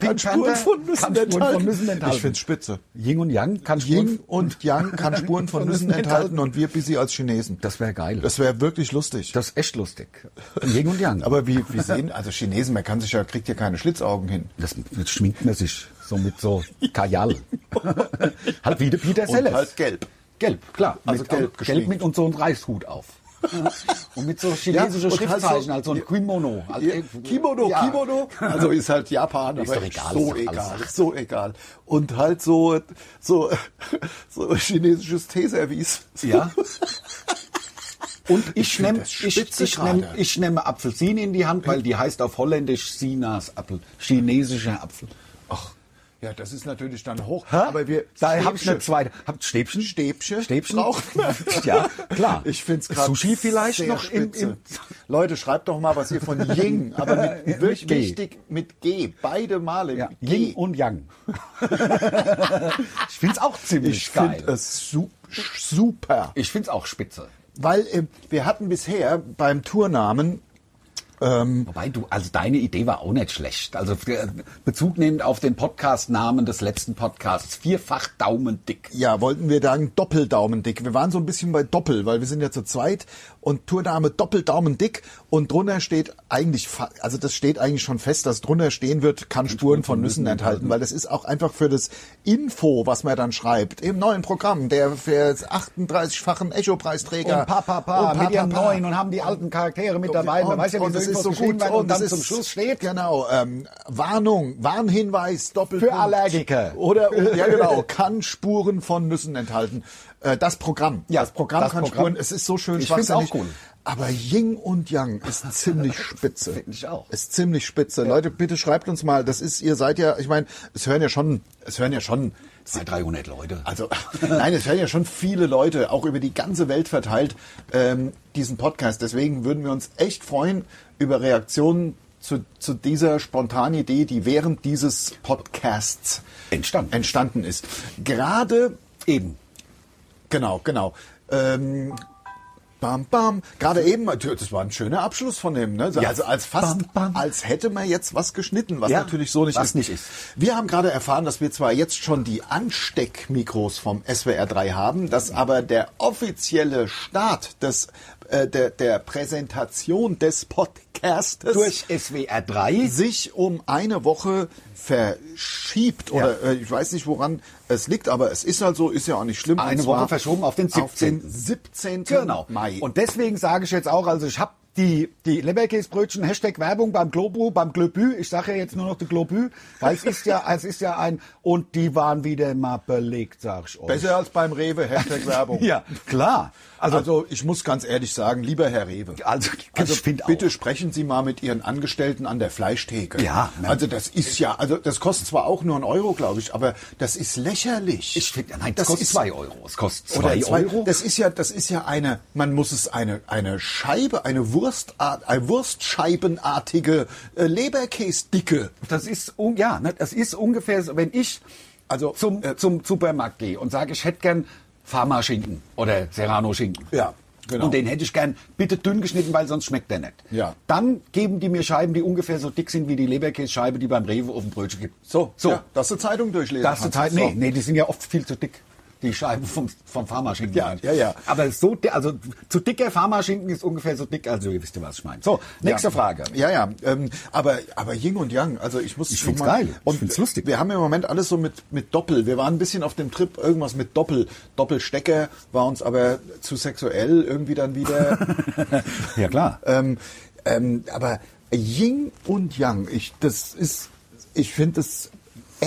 Kann Spuren von Nüssen kann Spuren von enthalten. Nüssen enthalten. Ich find's spitze. Yin und Yang kann Spuren Yin und Yang kann Spuren von Nüssen enthalten und wir busy als Chinesen. Das wäre geil. Das wäre wirklich lustig. Das ist echt lustig. Yin und Yang. Aber wie, wie sehen, also Chinesen, man kann sich ja, kriegt ja keine Schlitzaugen hin. das, das schminkt man sich so mit so Kajal. halt wie der Peter Und Sellers. halt gelb. Gelb, klar. Also mit, gelb gelb mit und so einem Reichshut auf. und mit so chinesischen Ja, Schriftzeichen, so- halt so ein Kimono. Ja, irgendwie- Kimono, Ja. Kimono. Also ist halt Japan, Ist aber doch egal, so ist doch egal, alles- so egal. Und halt so, so, so chinesisches Teeservice. Ja. Und ich find nehme ich, ich nehm, ich nehm Apfelsine in die Hand, weil die heißt auf Holländisch Sinas Apfel. Chinesischer Apfel. Ja, das ist natürlich dann hoch. Aber wir, da habe ich eine zweite. Habt Stäbchen? Stäbchen? Stäbchen? Ja, klar. Ich find's gerade Sushi vielleicht noch im, im Leute, schreibt doch mal, was ihr von Ying, aber mit, Mit wichtig mit G, beide Male ja, mit G. Yin und Yang. ich find's auch ziemlich ich geil. finde es su super. ich find's auch spitze. Weil äh, wir hatten bisher beim Tournamen Wobei du, also deine Idee war auch nicht schlecht. Also äh, Bezug nehmend auf den Podcast-Namen des letzten Podcasts. Vierfach Daumen dick. Ja, wollten wir sagen Doppeldaumen dick. Wir waren so ein bisschen bei Doppel, weil wir sind ja zu zweit und Tourname Doppeldaumen dick und drunter steht eigentlich, also das steht eigentlich schon fest, dass drunter stehen wird, kann Spuren von Nüssen enthalten, weil das ist auch einfach für das Info, was man dann schreibt, im neuen Programm, der für 38-fachen Echo-Preisträger. Und pa, pa, mit pa. neuen und haben die alten Charaktere mit dabei. Man weiß ja, wie das ist so gut werden und dann das zum ist- Schluss steht. Genau, ähm, Warnung, Warnhinweis, Doppelpunkt. Für Allergiker. Oder, ja genau, kann Spuren von Nüssen enthalten. Äh, das Programm. Ja, das Programm das kann Programm. Spuren, es ist so schön Ich schwachsinnig. auch cool. Aber Ying und Yang ist ziemlich spitze. Find ich auch. Ist ziemlich spitze. Leute, bitte schreibt uns mal, das ist, ihr seid ja, ich meine, es hören ja schon, es hören ja schon, 200, 300 Leute. also, nein, es hören ja schon viele Leute, auch über die ganze Welt verteilt, ähm, diesen Podcast. Deswegen würden wir uns echt freuen über Reaktionen zu, zu dieser spontanen Idee, die während dieses Podcasts Entstanden. entstanden ist. Gerade Eben. Genau, genau. Ähm, bam, bam. Gerade eben, das war ein schöner Abschluss von dem, ne? Ja. Also als fast, Bam, bam. als hätte man jetzt was geschnitten, was Ja, natürlich so nicht was ist. nicht ist. Wir haben gerade erfahren, dass wir zwar jetzt schon die Ansteckmikros vom SWR 3 haben, dass aber der offizielle Start des, äh, der, der Präsentation des Podcastes Durch SWR 3 sich um eine Woche verschiebt oder äh, ich weiß nicht woran es liegt, aber es ist halt so, ist ja auch nicht schlimm. Eine Woche verschoben auf den 17. Auf den 17. Genau. Mai. Und deswegen sage ich jetzt auch, also ich habe die, die Leberkäsebrötchen, Hashtag Werbung beim Globü, beim Globü, ich sage ja jetzt nur noch die Globü, weil es ist ja, es ist ja ein, und die waren wieder mal belegt, sag ich euch. Besser als beim Rewe, Hashtag Werbung. Ja, klar. Also, Also, ich muss ganz ehrlich sagen, lieber Herr Rewe. also, Also bitte auch. sprechen Sie mal mit Ihren Angestellten an der Fleischtheke. Ja, ne. Also das ist ja, also das kostet zwar auch nur einen Euro, glaube ich, aber das ist lächerlich. Ich finde, nein, das das kostet ist zwei Euro. Es kostet zwei zwei, Euro. Das ist ja, das ist ja eine, man muss es eine, eine Scheibe, eine Wurstart, eine Wurstscheibenartige äh, Leberkäsdicke. Das ist, ja, ne, das ist ungefähr so, wenn ich Also, zum, äh, zum Supermarkt gehe und sage, ich hätte gern Pharma-Schinken oder Serrano-Schinken. Ja, genau. Und den hätte ich gern bitte dünn geschnitten, weil sonst schmeckt der nicht. Ja. Dann geben die mir Scheiben, die ungefähr so dick sind wie die Leberkässcheibe, die beim Rewe auf dem Brötchen gibt. So, so. Ja, dass du Zeitung durchlesen Das ist kannst. Zeit, nee, nee, die sind ja oft viel zu dick. Die Scheiben vom, vom Pharmaschinken. Ja, ja, ja. Aber so, also zu dicker Pharmaschinken ist ungefähr so dick, also ihr wisst ja, was ich meine. So, nächste ja. Frage. Ja, ja, ähm, aber, aber Yin und Yang, also ich muss... Ich find's mal- geil. Ich Und find's lustig. Wir haben im Moment alles so mit, mit Doppel. Wir waren ein bisschen auf dem Trip, irgendwas mit Doppel. Doppelstecker war uns aber zu sexuell irgendwie dann wieder. Ja, klar. ähm, ähm, aber Yin und Yang, ich, das ist, ich finde das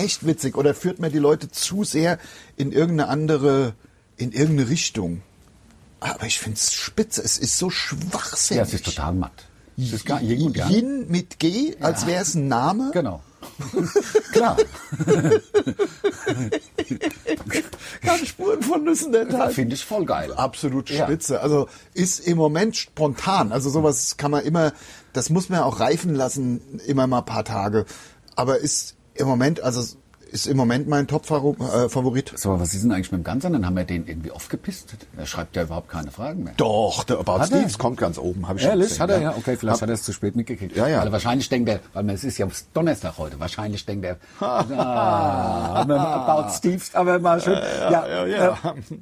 echt witzig. Oder führt mir die Leute zu sehr in irgendeine andere, in irgendeine Richtung. Aber ich finde es spitze. Es ist so schwachsinnig. Ja, es ist total matt. Es ist gar Yin und. Yin mit G, als wäre es ein Name. Genau. Klar. Keine Spuren von Nüssen Das enthalten. finde ich voll geil. Absolut Ja. spitze. Also ist im Moment spontan. Also sowas kann man immer, das muss man auch reifen lassen, immer mal ein paar Tage. Aber ist im Moment, also ist im Moment mein Top-Favorit. So, was ist denn eigentlich mit dem Ganzen? Dann haben wir den irgendwie aufgepisst. Er schreibt ja überhaupt keine Fragen mehr. Doch, der About Hat er? Steves kommt ganz oben, habe ich schon Ehrlich? gesehen, Hat er ja? Okay, vielleicht Hab- hat er es zu spät mitgekriegt. Ja, ja. Weil wahrscheinlich denkt er, weil es ist ja Donnerstag heute, wahrscheinlich denkt er, ah, About Steves, aber mal schön. Ja, Ja, ja. Äh,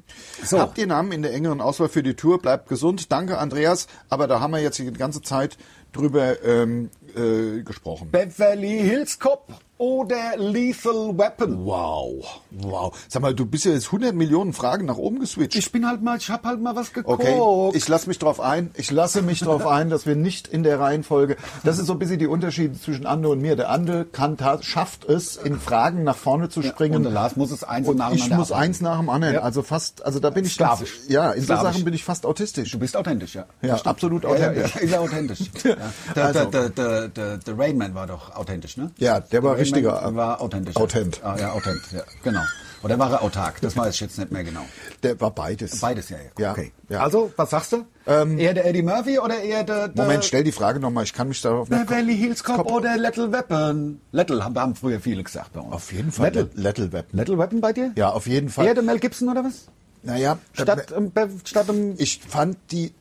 so. Habt ihr Namen in der engeren Auswahl für die Tour? Bleibt gesund. Danke, Andreas. Aber da haben wir jetzt die ganze Zeit drüber ähm, äh, gesprochen. Beverly Hills Cop oder Lethal Weapon? Wow, wow. Sag mal, du bist ja jetzt 100 Millionen Fragen nach oben geswitcht. Ich bin halt mal, ich hab halt mal was geguckt. Okay, ich lasse mich drauf ein. Ich lasse mich drauf ein, dass wir nicht in der Reihenfolge. Das ist so ein bisschen die Unterschiede zwischen Ande und mir. Der Ande kann, schafft es, in Fragen nach vorne zu springen. und der Lars muss es eins und nacheinander ich muss abarbeiten. eins nach dem anderen. Ja. Also fast, also da bin ich Sklavisch. Ganz, ja, in so Sklavisch. Sachen bin ich fast autistisch. Du bist authentisch, ja. Ja, absolut Ja, ja, authentisch. Ja, ist er authentisch. Ja. Der, Also. der, der, der, der Rainman war doch authentisch, ne? Ja, der war Rainman richtiger, War authentisch. Authent. Ah, ja, authent, ja, genau. Oder war er autark? Das weiß ich jetzt nicht mehr genau. Der war beides. Beides, ja, ja. Okay. ja. Also, was sagst du? eher der Eddie Murphy oder eher der... der Moment, stell die Frage nochmal. Ich kann mich darauf nicht. Beverly Hills Cop oder Little Weapon? Little haben, haben früher viele gesagt bei uns. Auf jeden Fall. Little, Little Weapon. Little Weapon bei dir? Ja, auf jeden Fall. Eher der Mel Gibson oder was? Naja, Statt, ähm, statt im... ich fand die,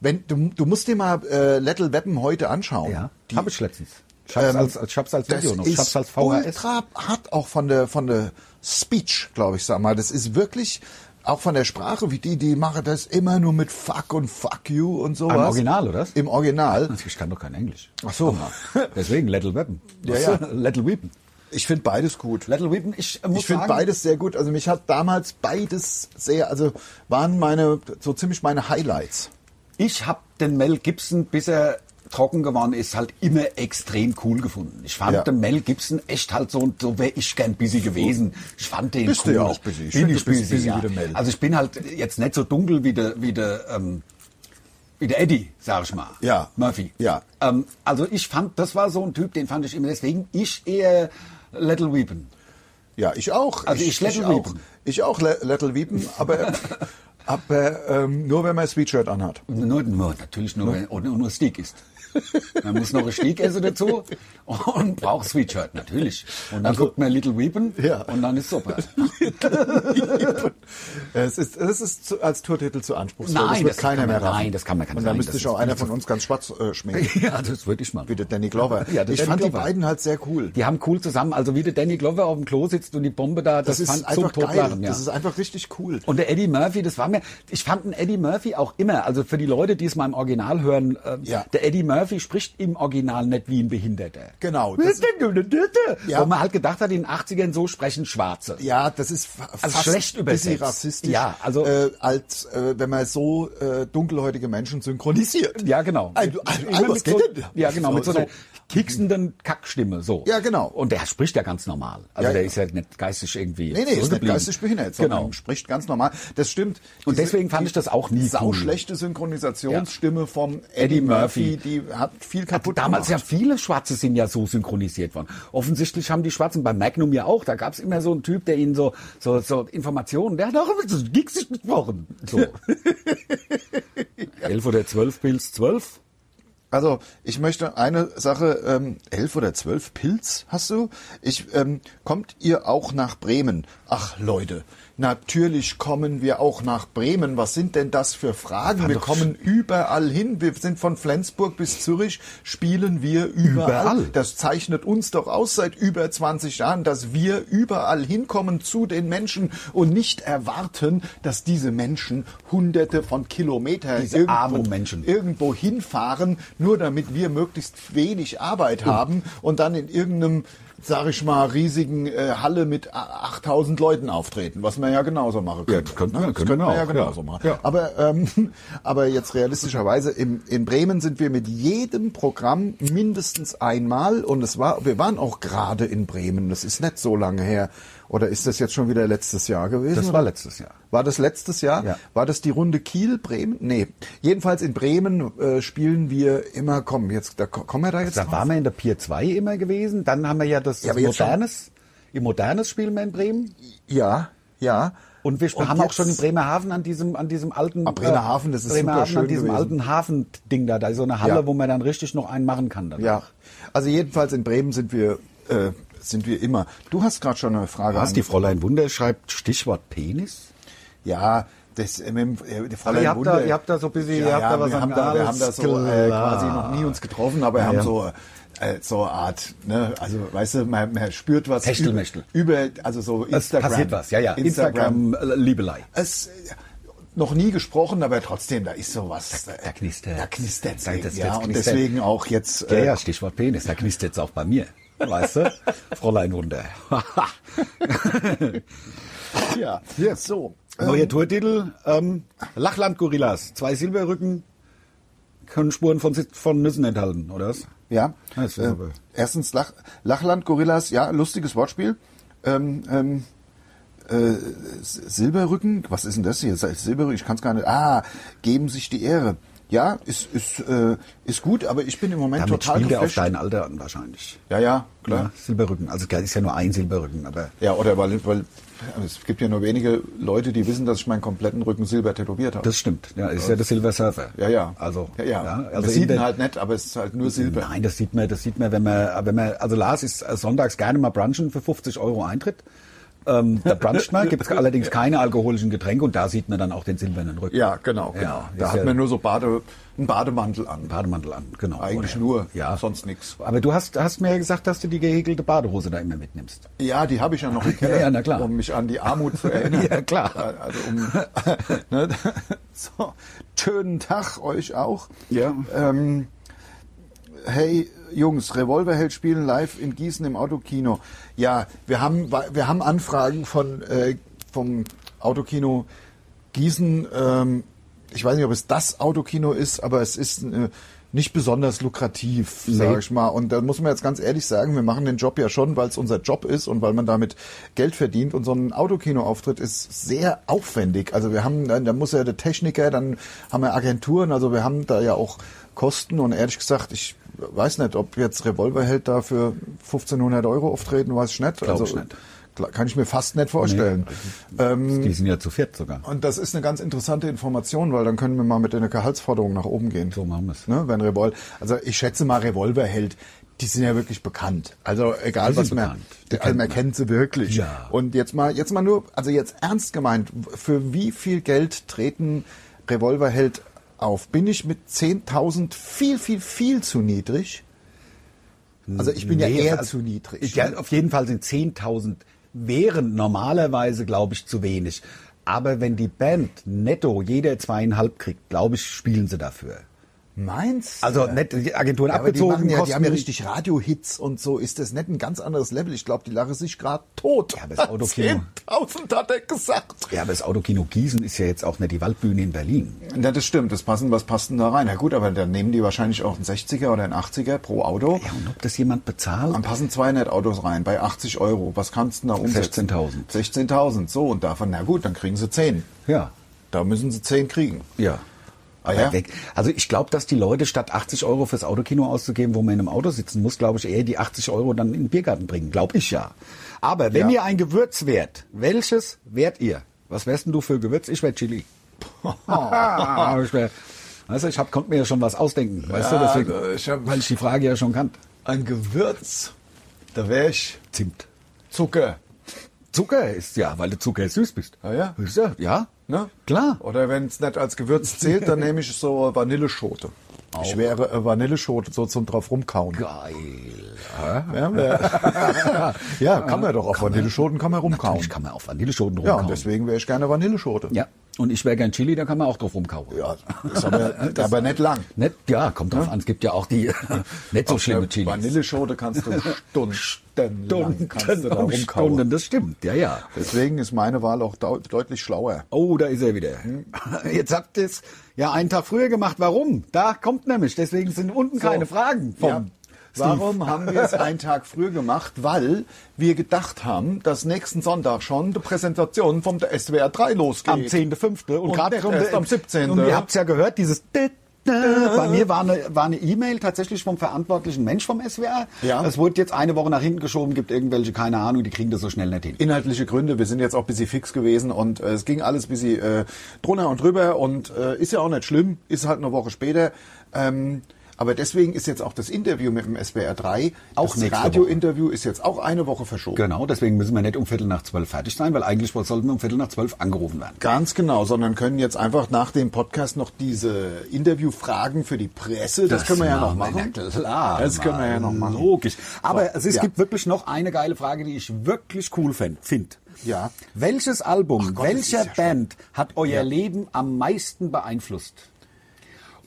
wenn du, du musst dir mal äh, Little Weapon heute anschauen. Ja, die, habe ich letztens. Ich hab's ähm, als, als, ich hab's als Video noch. Ich hab's als VHS. ultra hart auch von der von der Speech, glaube ich, sag mal. Das ist wirklich auch von der Sprache, wie die, die machen das immer nur mit Fuck und Fuck you und sowas. Im Original, oder? Im Original. Ich kann doch kein Englisch. Ach so. Deswegen Little Weapon. Ja, ja. Little Weapon. Ich finde beides gut. Little Weapon, ich äh, muss Ich finde beides sehr gut. Also mich hat damals beides sehr, also waren meine, so ziemlich meine Highlights. ich habe den Mel Gibson, bis er trocken geworden ist, halt immer extrem cool gefunden. Ich fand Ja. den Mel Gibson echt halt so, so wäre ich gern busy gewesen. Ich fand den Bist du cool. ja auch busy. Ich Bin ich du busy, busy ja. wie der Mel. Also ich bin halt jetzt nicht so dunkel wie der, wie der, ähm, wie der Eddie, sag ich mal. Ja. Murphy. Ja. Ähm, also ich fand, das war so ein Typ, den fand ich immer, deswegen ich eher Little Weapon. Ja, ich auch. Also ich Little auch. Weepin. Ich auch Le- Little Weepin, aber, aber ähm, nur wenn man Sweatshirt anhat. Nur, nur natürlich nur, wenn, und nur Steak ist. Man muss noch ein Steak essen dazu und braucht Sweatshirt, natürlich. Und dann Also- guckt man Little Weapon Ja. und dann ist super. es ist, es ist als Tourtitel zu anspruchsvoll. Nein, das das keiner kann man- mehr raffen. nein, das kann man- kann Und da müsste sich auch einer von uns ganz schwarz äh, schminken. ja, das würde ich machen. Wie der Danny Glover. Ja, ich Danny fand die Glover. beiden halt sehr cool. Die haben cool zusammen, also wie der Danny Glover auf dem Klo sitzt und die Bombe da, das, Das, ist einfach geil. Totlachen. Ja. Das ist einfach richtig cool. Und der Eddie Murphy, das war mir, ich fand den Eddie Murphy auch immer, also für die Leute, die es mal im Original hören, äh, Ja. der Eddie Murphy spricht im Original nicht wie ein Behinderter. Genau, das- Ja. Wo man halt gedacht hat, in den 80ern so sprechen Schwarze. Ja, das ist Also fast schlecht ein bisschen übersetzt. rassistisch. Ja, also- äh, als äh, wenn man so äh, dunkelhäutige Menschen synchronisiert. Ja, genau. Also, also, immer was so, geht denn? Ja, genau, mit so einer So. kicksenden Kackstimme, so. Ja, genau. Und der spricht ja ganz normal. Also Ja, der ja. ist ja nicht geistig irgendwie Nee, nee, ist nicht geistig behindert, sondern Genau. spricht ganz normal. Das stimmt. Und deswegen fand ich das auch nie sau cool. schlechte Synchronisationsstimme vom Eddie, Eddie Murphy, Murphy. die hat viel kaputt Damals ja gemacht. viele Schwarze sind ja so synchronisiert worden. Offensichtlich haben die Schwarzen bei Magnum ja auch. Da gab es immer so einen Typ, der ihnen so, so, so Informationen, der hat auch immer so gigsig gesprochen. So. Elf oder zwölf Pilz, zwölf? Also, ich möchte eine Sache, ähm, elf oder zwölf Pilz hast du? Ich, ähm, kommt ihr auch nach Bremen? Ach, Leute, natürlich kommen wir auch nach Bremen. Was sind denn das für Fragen? Wir kommen überall hin. Wir sind von Flensburg bis Zürich, spielen wir überall. Überall. Das zeichnet uns doch aus seit über 20 Jahren, dass wir überall hinkommen zu den Menschen und nicht erwarten, dass diese Menschen hunderte von Kilometern Diese Menschen. irgendwo hinfahren, nur damit wir möglichst wenig Arbeit haben und dann in irgendeinem, sag ich mal, riesigen äh, Halle mit a- 8000 Leuten auftreten, was man ja genauso machen Ja, könnte. das könnten wir- Das könnten wir wir ja auch, genauso ja. machen. Ja. Aber, ähm, aber jetzt realistischerweise, im, in Bremen sind wir mit jedem Programm mindestens einmal und es war, wir waren auch gerade in Bremen, das ist nicht so lange her. Oder ist das jetzt schon wieder letztes Jahr gewesen? Das oder? war letztes Jahr. War das letztes Jahr? Ja. War das die Runde Kiel, Bremen? Nee. Jedenfalls in Bremen äh, spielen wir immer, komm, jetzt, da ko- kommen wir da jetzt Da drauf? waren wir in der Pier 2 immer gewesen. Dann haben wir ja das, Ja, Modernes. Im Modernes spielen wir in Bremen. Ja, ja. Und wir Und haben auch schon in Bremerhaven an diesem, an diesem alten. Ah, Bremerhaven, das ist Bremerhaven super schön an diesem gewesen. alten Hafending da. Da ist so eine Halle, Ja. wo man dann richtig noch einen machen kann. Danach. Ja. Also jedenfalls in Bremen sind wir, äh, sind wir immer. Du hast gerade schon eine Frage. Was? Die Fräulein Wunder schreibt Stichwort Penis? Ja, das, äh, äh, die Fräulein Aber ihr habt Wunder, da- ihr habt da so ein bisschen- ja, ihr habt ja, da was wir haben da, wir haben da so äh, quasi noch nie uns getroffen, aber Ja, haben ja. so äh, so eine Art, ne, also weißt du, man, man spürt was über, über, also so Es Instagram. passiert was, ja, ja. Instagram. Instagram, äh, Liebelei. Es äh, noch nie gesprochen, aber trotzdem, da ist sowas. Da- da. Da knistert's. Da- das- ja, das und knistert. deswegen auch jetzt. Ja, äh, ja, Stichwort Penis. Da knistert jetzt auch bei mir. Weißt du? Fräulein Wunder. ja. ja. So. Neuer Tourtitel. Ähm, Lachland-Gorillas. Zwei Silberrücken können Spuren von, von Nüssen enthalten, oder was? Ja. Das Äh, erstens Lach, Lachland Gorillas, ja, lustiges Wortspiel. Ähm, ähm, äh, Silberrücken, was ist denn das hier? Silberrücken, ich kann es gar nicht. Ah, geben sich die Ehre. Ja, ist ist äh, ist gut, aber ich bin im Moment Damit total spielt er auf geflasht. dein Alter an wahrscheinlich. Ja, ja, klar. Ja, Silberrücken. Also es ist ja nur ein Silberrücken, aber Ja, oder weil, weil es gibt ja nur wenige Leute, die wissen, dass ich meinen kompletten Rücken silber tätowiert habe. das stimmt. Ja, ist ja der Silver Surfer. ja, ja. Also, ja, ja. also Man in sieht ihn halt nicht, aber es ist halt nur Silber. Nein, das sieht man, das sieht man, wenn man, wenn man, also Lars ist äh, sonntags gerne mal brunchen für 50 Euro Eintritt. Ähm, da bruncht man, gibt es allerdings keine alkoholischen Getränke und da sieht man dann auch den silbernen Rücken. Ja, genau, genau. Ja, da hat ja- man nur so Bade, einen Bademantel an. Bademantel an, genau. Eigentlich Oder- nur, ja. sonst nichts. Aber du hast, hast mir ja gesagt, dass du die gehäkelte Badehose da immer mitnimmst. Ja, die habe ich ja noch im Keller, Ja, na klar. um mich an die Armut zu erinnern. Ja, klar. Also um, ne, so, schönen Tag euch auch. Ja. Ähm, hey Jungs, Revolverheld spielen live in Gießen im Autokino. Ja, wir haben wir haben Anfragen von äh, vom Autokino Gießen. Ähm, ich weiß nicht, ob es das Autokino ist, aber es ist äh, nicht besonders lukrativ, Nee. sage ich mal. Und da muss man jetzt ganz ehrlich sagen, wir machen den Job ja schon, weil es unser Job ist und weil man damit Geld verdient. Und so ein Autokino-Auftritt ist sehr aufwendig. Also wir haben, da muss ja der Techniker, dann haben wir Agenturen, also wir haben da ja auch Kosten. Und ehrlich gesagt, ich weiß nicht, ob jetzt Revolverheld da für 1500 Euro auftreten, weiß ich nicht. Glaub also ich nicht. Kann ich mir fast nicht vorstellen. Ähm, Die sind ja zu viert sogar. und das ist eine ganz interessante Information, weil dann können wir mal mit der Gehaltsforderung nach oben gehen. So machen wir's. Ne, wenn Revol also ich schätze mal Revolverheld, die sind ja wirklich bekannt. Also egal was man, also man kennt man. kennt sie wirklich. Ja. Und jetzt mal, jetzt mal nur, also jetzt ernst gemeint, für wie viel Geld treten Revolverheld auf? Bin ich mit 10.000 viel, viel, viel zu niedrig? Also ich bin ja Nee, eher also- zu niedrig. Ja, auf jeden Fall sind 10.000 wären normalerweise, glaube ich, zu wenig. Aber wenn die Band netto jeder zweieinhalb kriegt, glaube ich, spielen sie dafür. Meinst du? Also nicht die Agenturen Ja, aber die, abgezogen. ja, die haben ja richtig Radiohits und so. Ist das nicht ein ganz anderes Level? Ich glaube, die lachen sich gerade tot. Ja, aber das Autokino- 10.000 hat er gesagt. Ja, aber das Autokino Gießen ist ja jetzt auch nicht die Waldbühne in Berlin. Ja, das stimmt. Das passen, was passt denn da rein? Ja gut, aber dann nehmen die wahrscheinlich auch einen 60er oder einen 80er pro Auto. Ja, und ob das jemand bezahlt? Dann passen 200 Autos rein bei 80 Euro. Was kannst du da umsetzen? 16.000. 16.000. So, und davon, na gut, dann kriegen sie 10. Ja. Da müssen sie 10 kriegen. Ja. Ah, ja? Weg. Also ich glaube, dass die Leute statt 80 Euro fürs Autokino auszugeben, wo man in einem Auto sitzen muss, glaube ich, eher die 80 Euro dann in den Biergarten bringen. Glaube ich ja. Aber wenn Ja. ihr ein Gewürz wärt, welches wärt ihr? Was wärst denn du für Gewürz? Ich wär Chili. ich wär, weißt du, ich hab, konnte mir ja schon was ausdenken. Weißt Ja, du, deswegen, äh, ich hab- weil ich die Frage ja schon kannte. Ein Gewürz. Da wäre ich Zimt. Zucker. Zucker ist ja, weil du Zucker süß bist. Ah, ja? Ja, ja. Ne? Klar. Oder wenn es nicht als Gewürz zählt, dann nehme ich so Vanilleschote. Ich wäre äh, Vanilleschote so zum drauf rumkauen. Geil. Ja, ja, kann man doch. Auf Vanilleschoten kann man rumkauen. Ich kann man auf Vanilleschoten Ja, rumkauen. und deswegen wäre ich gerne Vanilleschote. Ja. Und ich wäre gern Chili, da kann man auch drauf rumkauen. Ja, ist aber, aber nicht lang. Nicht, ja, kommt drauf an. Es gibt ja auch die nicht so Auf schlimme der Chilis. Vanilleschote kannst du stundenlang kannst du da Stunden, rumkauen. Stunden, das stimmt. Ja, ja. Deswegen ist meine Wahl auch deutlich schlauer. Oh, da ist er wieder. Jetzt habt ihr es ja einen Tag früher gemacht. Warum? Da kommt nämlich. Deswegen sind unten keine Fragen vom Ja. Warum haben wir es einen Tag früher gemacht? Weil wir gedacht haben, dass nächsten Sonntag schon die Präsentation vom der SWR 3 losgeht. Am 10.5. Und, Und gerade erst am 17.. Und ihr habt es ja gehört, dieses bei mir war eine war eine E-Mail tatsächlich vom verantwortlichen Mensch vom SWR. Ja. Es wurde jetzt eine Woche nach hinten geschoben, gibt irgendwelche, keine Ahnung, die kriegen das so schnell nicht hin. Inhaltliche Gründe, wir sind jetzt auch ein bisschen fix gewesen und äh, es ging alles ein bisschen äh, drunter und drüber und äh, ist ja auch nicht schlimm, ist halt eine Woche später. Ähm, aber deswegen ist jetzt auch das Interview mit dem SWR 3, Auch das Radiointerview ist jetzt auch eine Woche verschoben. Genau, deswegen müssen wir nicht um Viertel nach zwölf fertig sein, weil eigentlich sollten wir um Viertel nach zwölf angerufen werden. Ganz genau, sondern können jetzt einfach nach dem Podcast noch diese Interviewfragen für die Presse, das, können wir ja noch machen. Na klar, das können wir ja noch machen. Logisch. Aber So, es, es ja. gibt wirklich noch eine geile Frage, die ich wirklich cool finde. Ja. Welches Album, Gott, das welcher ja Band hat euer Leben am meisten beeinflusst?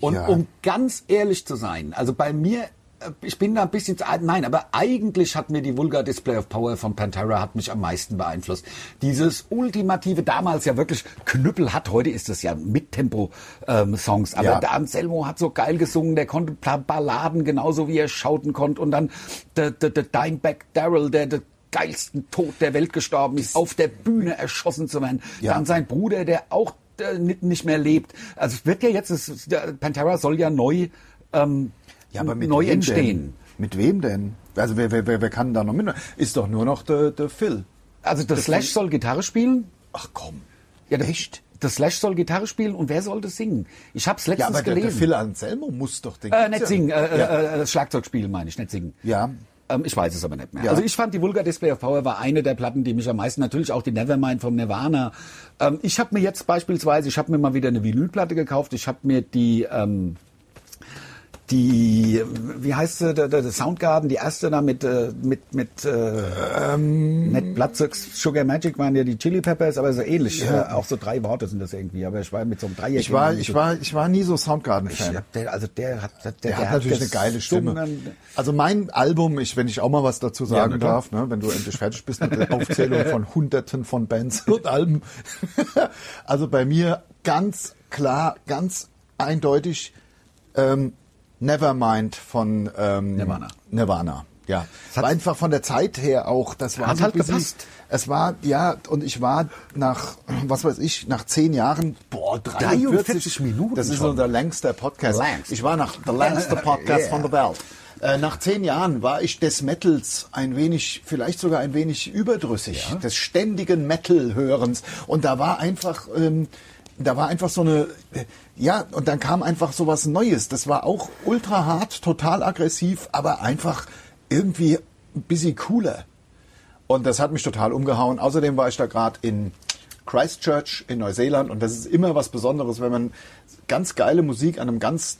Und Ja. um ganz ehrlich zu sein, also bei mir, äh, ich bin da ein bisschen, zu- nein, aber eigentlich hat mir die Vulgar Display of Power von Pantera hat mich am meisten beeinflusst. Dieses ultimative, damals ja wirklich Knüppel hat, heute ist das ja Mittempo-Songs, aber Ja. der Anselmo hat so geil gesungen, der konnte Balladen genauso wie er schauten konnte und dann der, der, der Dimebag Daryl, der, der geilsten Tod der Welt gestorben ist, auf der Bühne erschossen zu werden. Ja. Dann sein Bruder, der auch nicht, nicht mehr lebt. Also es wird ja jetzt, es, der Pantera soll ja neu, ähm, Ja, aber mit neu wem entstehen. Denn? Mit wem denn? Also wer, wer, wer, wer kann da noch mit? Ist doch nur noch der, der Phil. Also der Slash soll Gitarre spielen. Ach komm. Ja, der, Echt? Der Slash soll Gitarre spielen und wer soll das singen? Ich hab's letztens Ja, aber der, der gelesen. Phil Anselmo muss doch den äh, nicht ja. singen, äh, ja. äh, äh, Schlagzeug spielen meine ich, nicht singen. Ja. Ähm, ich weiß es aber nicht mehr. Ja. Also ich fand die Vulgar Display of Power war eine der Platten, die mich am meisten, natürlich auch die Nevermind vom Nirvana. Ähm, ich habe mir jetzt beispielsweise, ich habe mir mal wieder eine Vinylplatte gekauft. Ich habe mir die ähm, die, wie heißt sie, der, der der Soundgarden, die erste da mit, äh, mit, mit, äh, mit Blood Sugar Magic waren ja die Chili Peppers, aber so ähnlich. Äh, auch so drei Worte sind das irgendwie, aber ich war mit so einem Dreieck. Ich war, ich war, ich war nie so Soundgarden-Fan. Der, also der hat, der, Der, hat natürlich eine geile Stimme. Also mein Album, ich, wenn ich auch mal was dazu sagen klar. darf, ne, wenn du endlich fertig bist mit der Aufzählung von Hunderten von Bands und Alben. also bei mir ganz klar, ganz eindeutig ähm, Nevermind von ähm, Nirvana. Nirvana. Ja, hat- war einfach von der Zeit her auch, das war Hat so halt gepasst. Es war, ja, und ich war nach, was weiß ich, nach zehn Jahren, boah, 43, 43 Minuten Das ist schon. unser längster Podcast. Längst. Ich war nach der längste Podcast Yeah. von der Welt. Äh, nach zehn Jahren war ich des Metals ein wenig, vielleicht sogar ein wenig überdrüssig, Ja? des ständigen Metal-Hörens. Und da war einfach, ähm, da war einfach so eine, ja, und dann kam einfach so was Neues. Das war auch ultra hart, total aggressiv, aber einfach irgendwie ein bisschen cooler. Und das hat mich total umgehauen. Außerdem war ich da gerade in Christchurch in Neuseeland und das ist immer was Besonderes, wenn man ganz geile Musik an einem ganz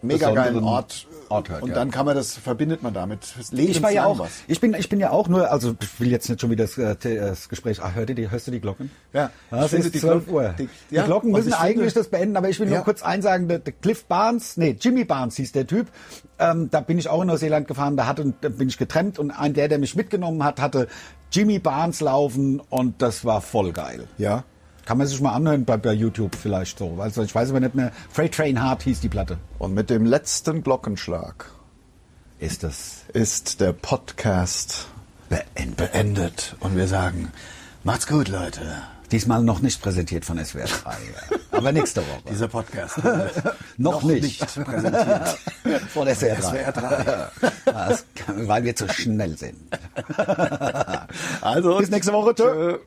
mega geilen Ort, Ort hört, und ja. dann kann man das verbindet man damit. Ich war ja auch, was. ich bin, ich bin ja auch nur, also ich will jetzt nicht schon wieder das, äh, das Gespräch, ah, hört ihr die, hörst du die Glocken? Ja, ja es ich finde ist die 12 Glocken- Uhr. die- Die, ja, Glocken und müssen eigentlich das beenden, aber ich will Ja. nur kurz eins sagen, der, der Cliff Barnes, nee, Jimmy Barnes hieß der Typ, ähm, da bin ich auch in Neuseeland gefahren, da hatte, da bin ich getrennt und ein der, der mich mitgenommen hat, hatte Jimmy Barnes laufen und das war voll geil. Ja. Kann man sich mal anhören bei, bei YouTube vielleicht so. Also ich weiß aber nicht mehr. Freight Train Hard hieß die Platte. Und mit dem letzten Glockenschlag Ist das ist der Podcast beendet? beendet und wir sagen, macht's gut, Leute. Diesmal noch nicht präsentiert von SWR 3. aber nächste Woche. Dieser Podcast noch, nicht. präsentiert. von SWR 3. SWR 3. Das, weil wir zu schnell sind. Also Bis nächste Woche. Tschö.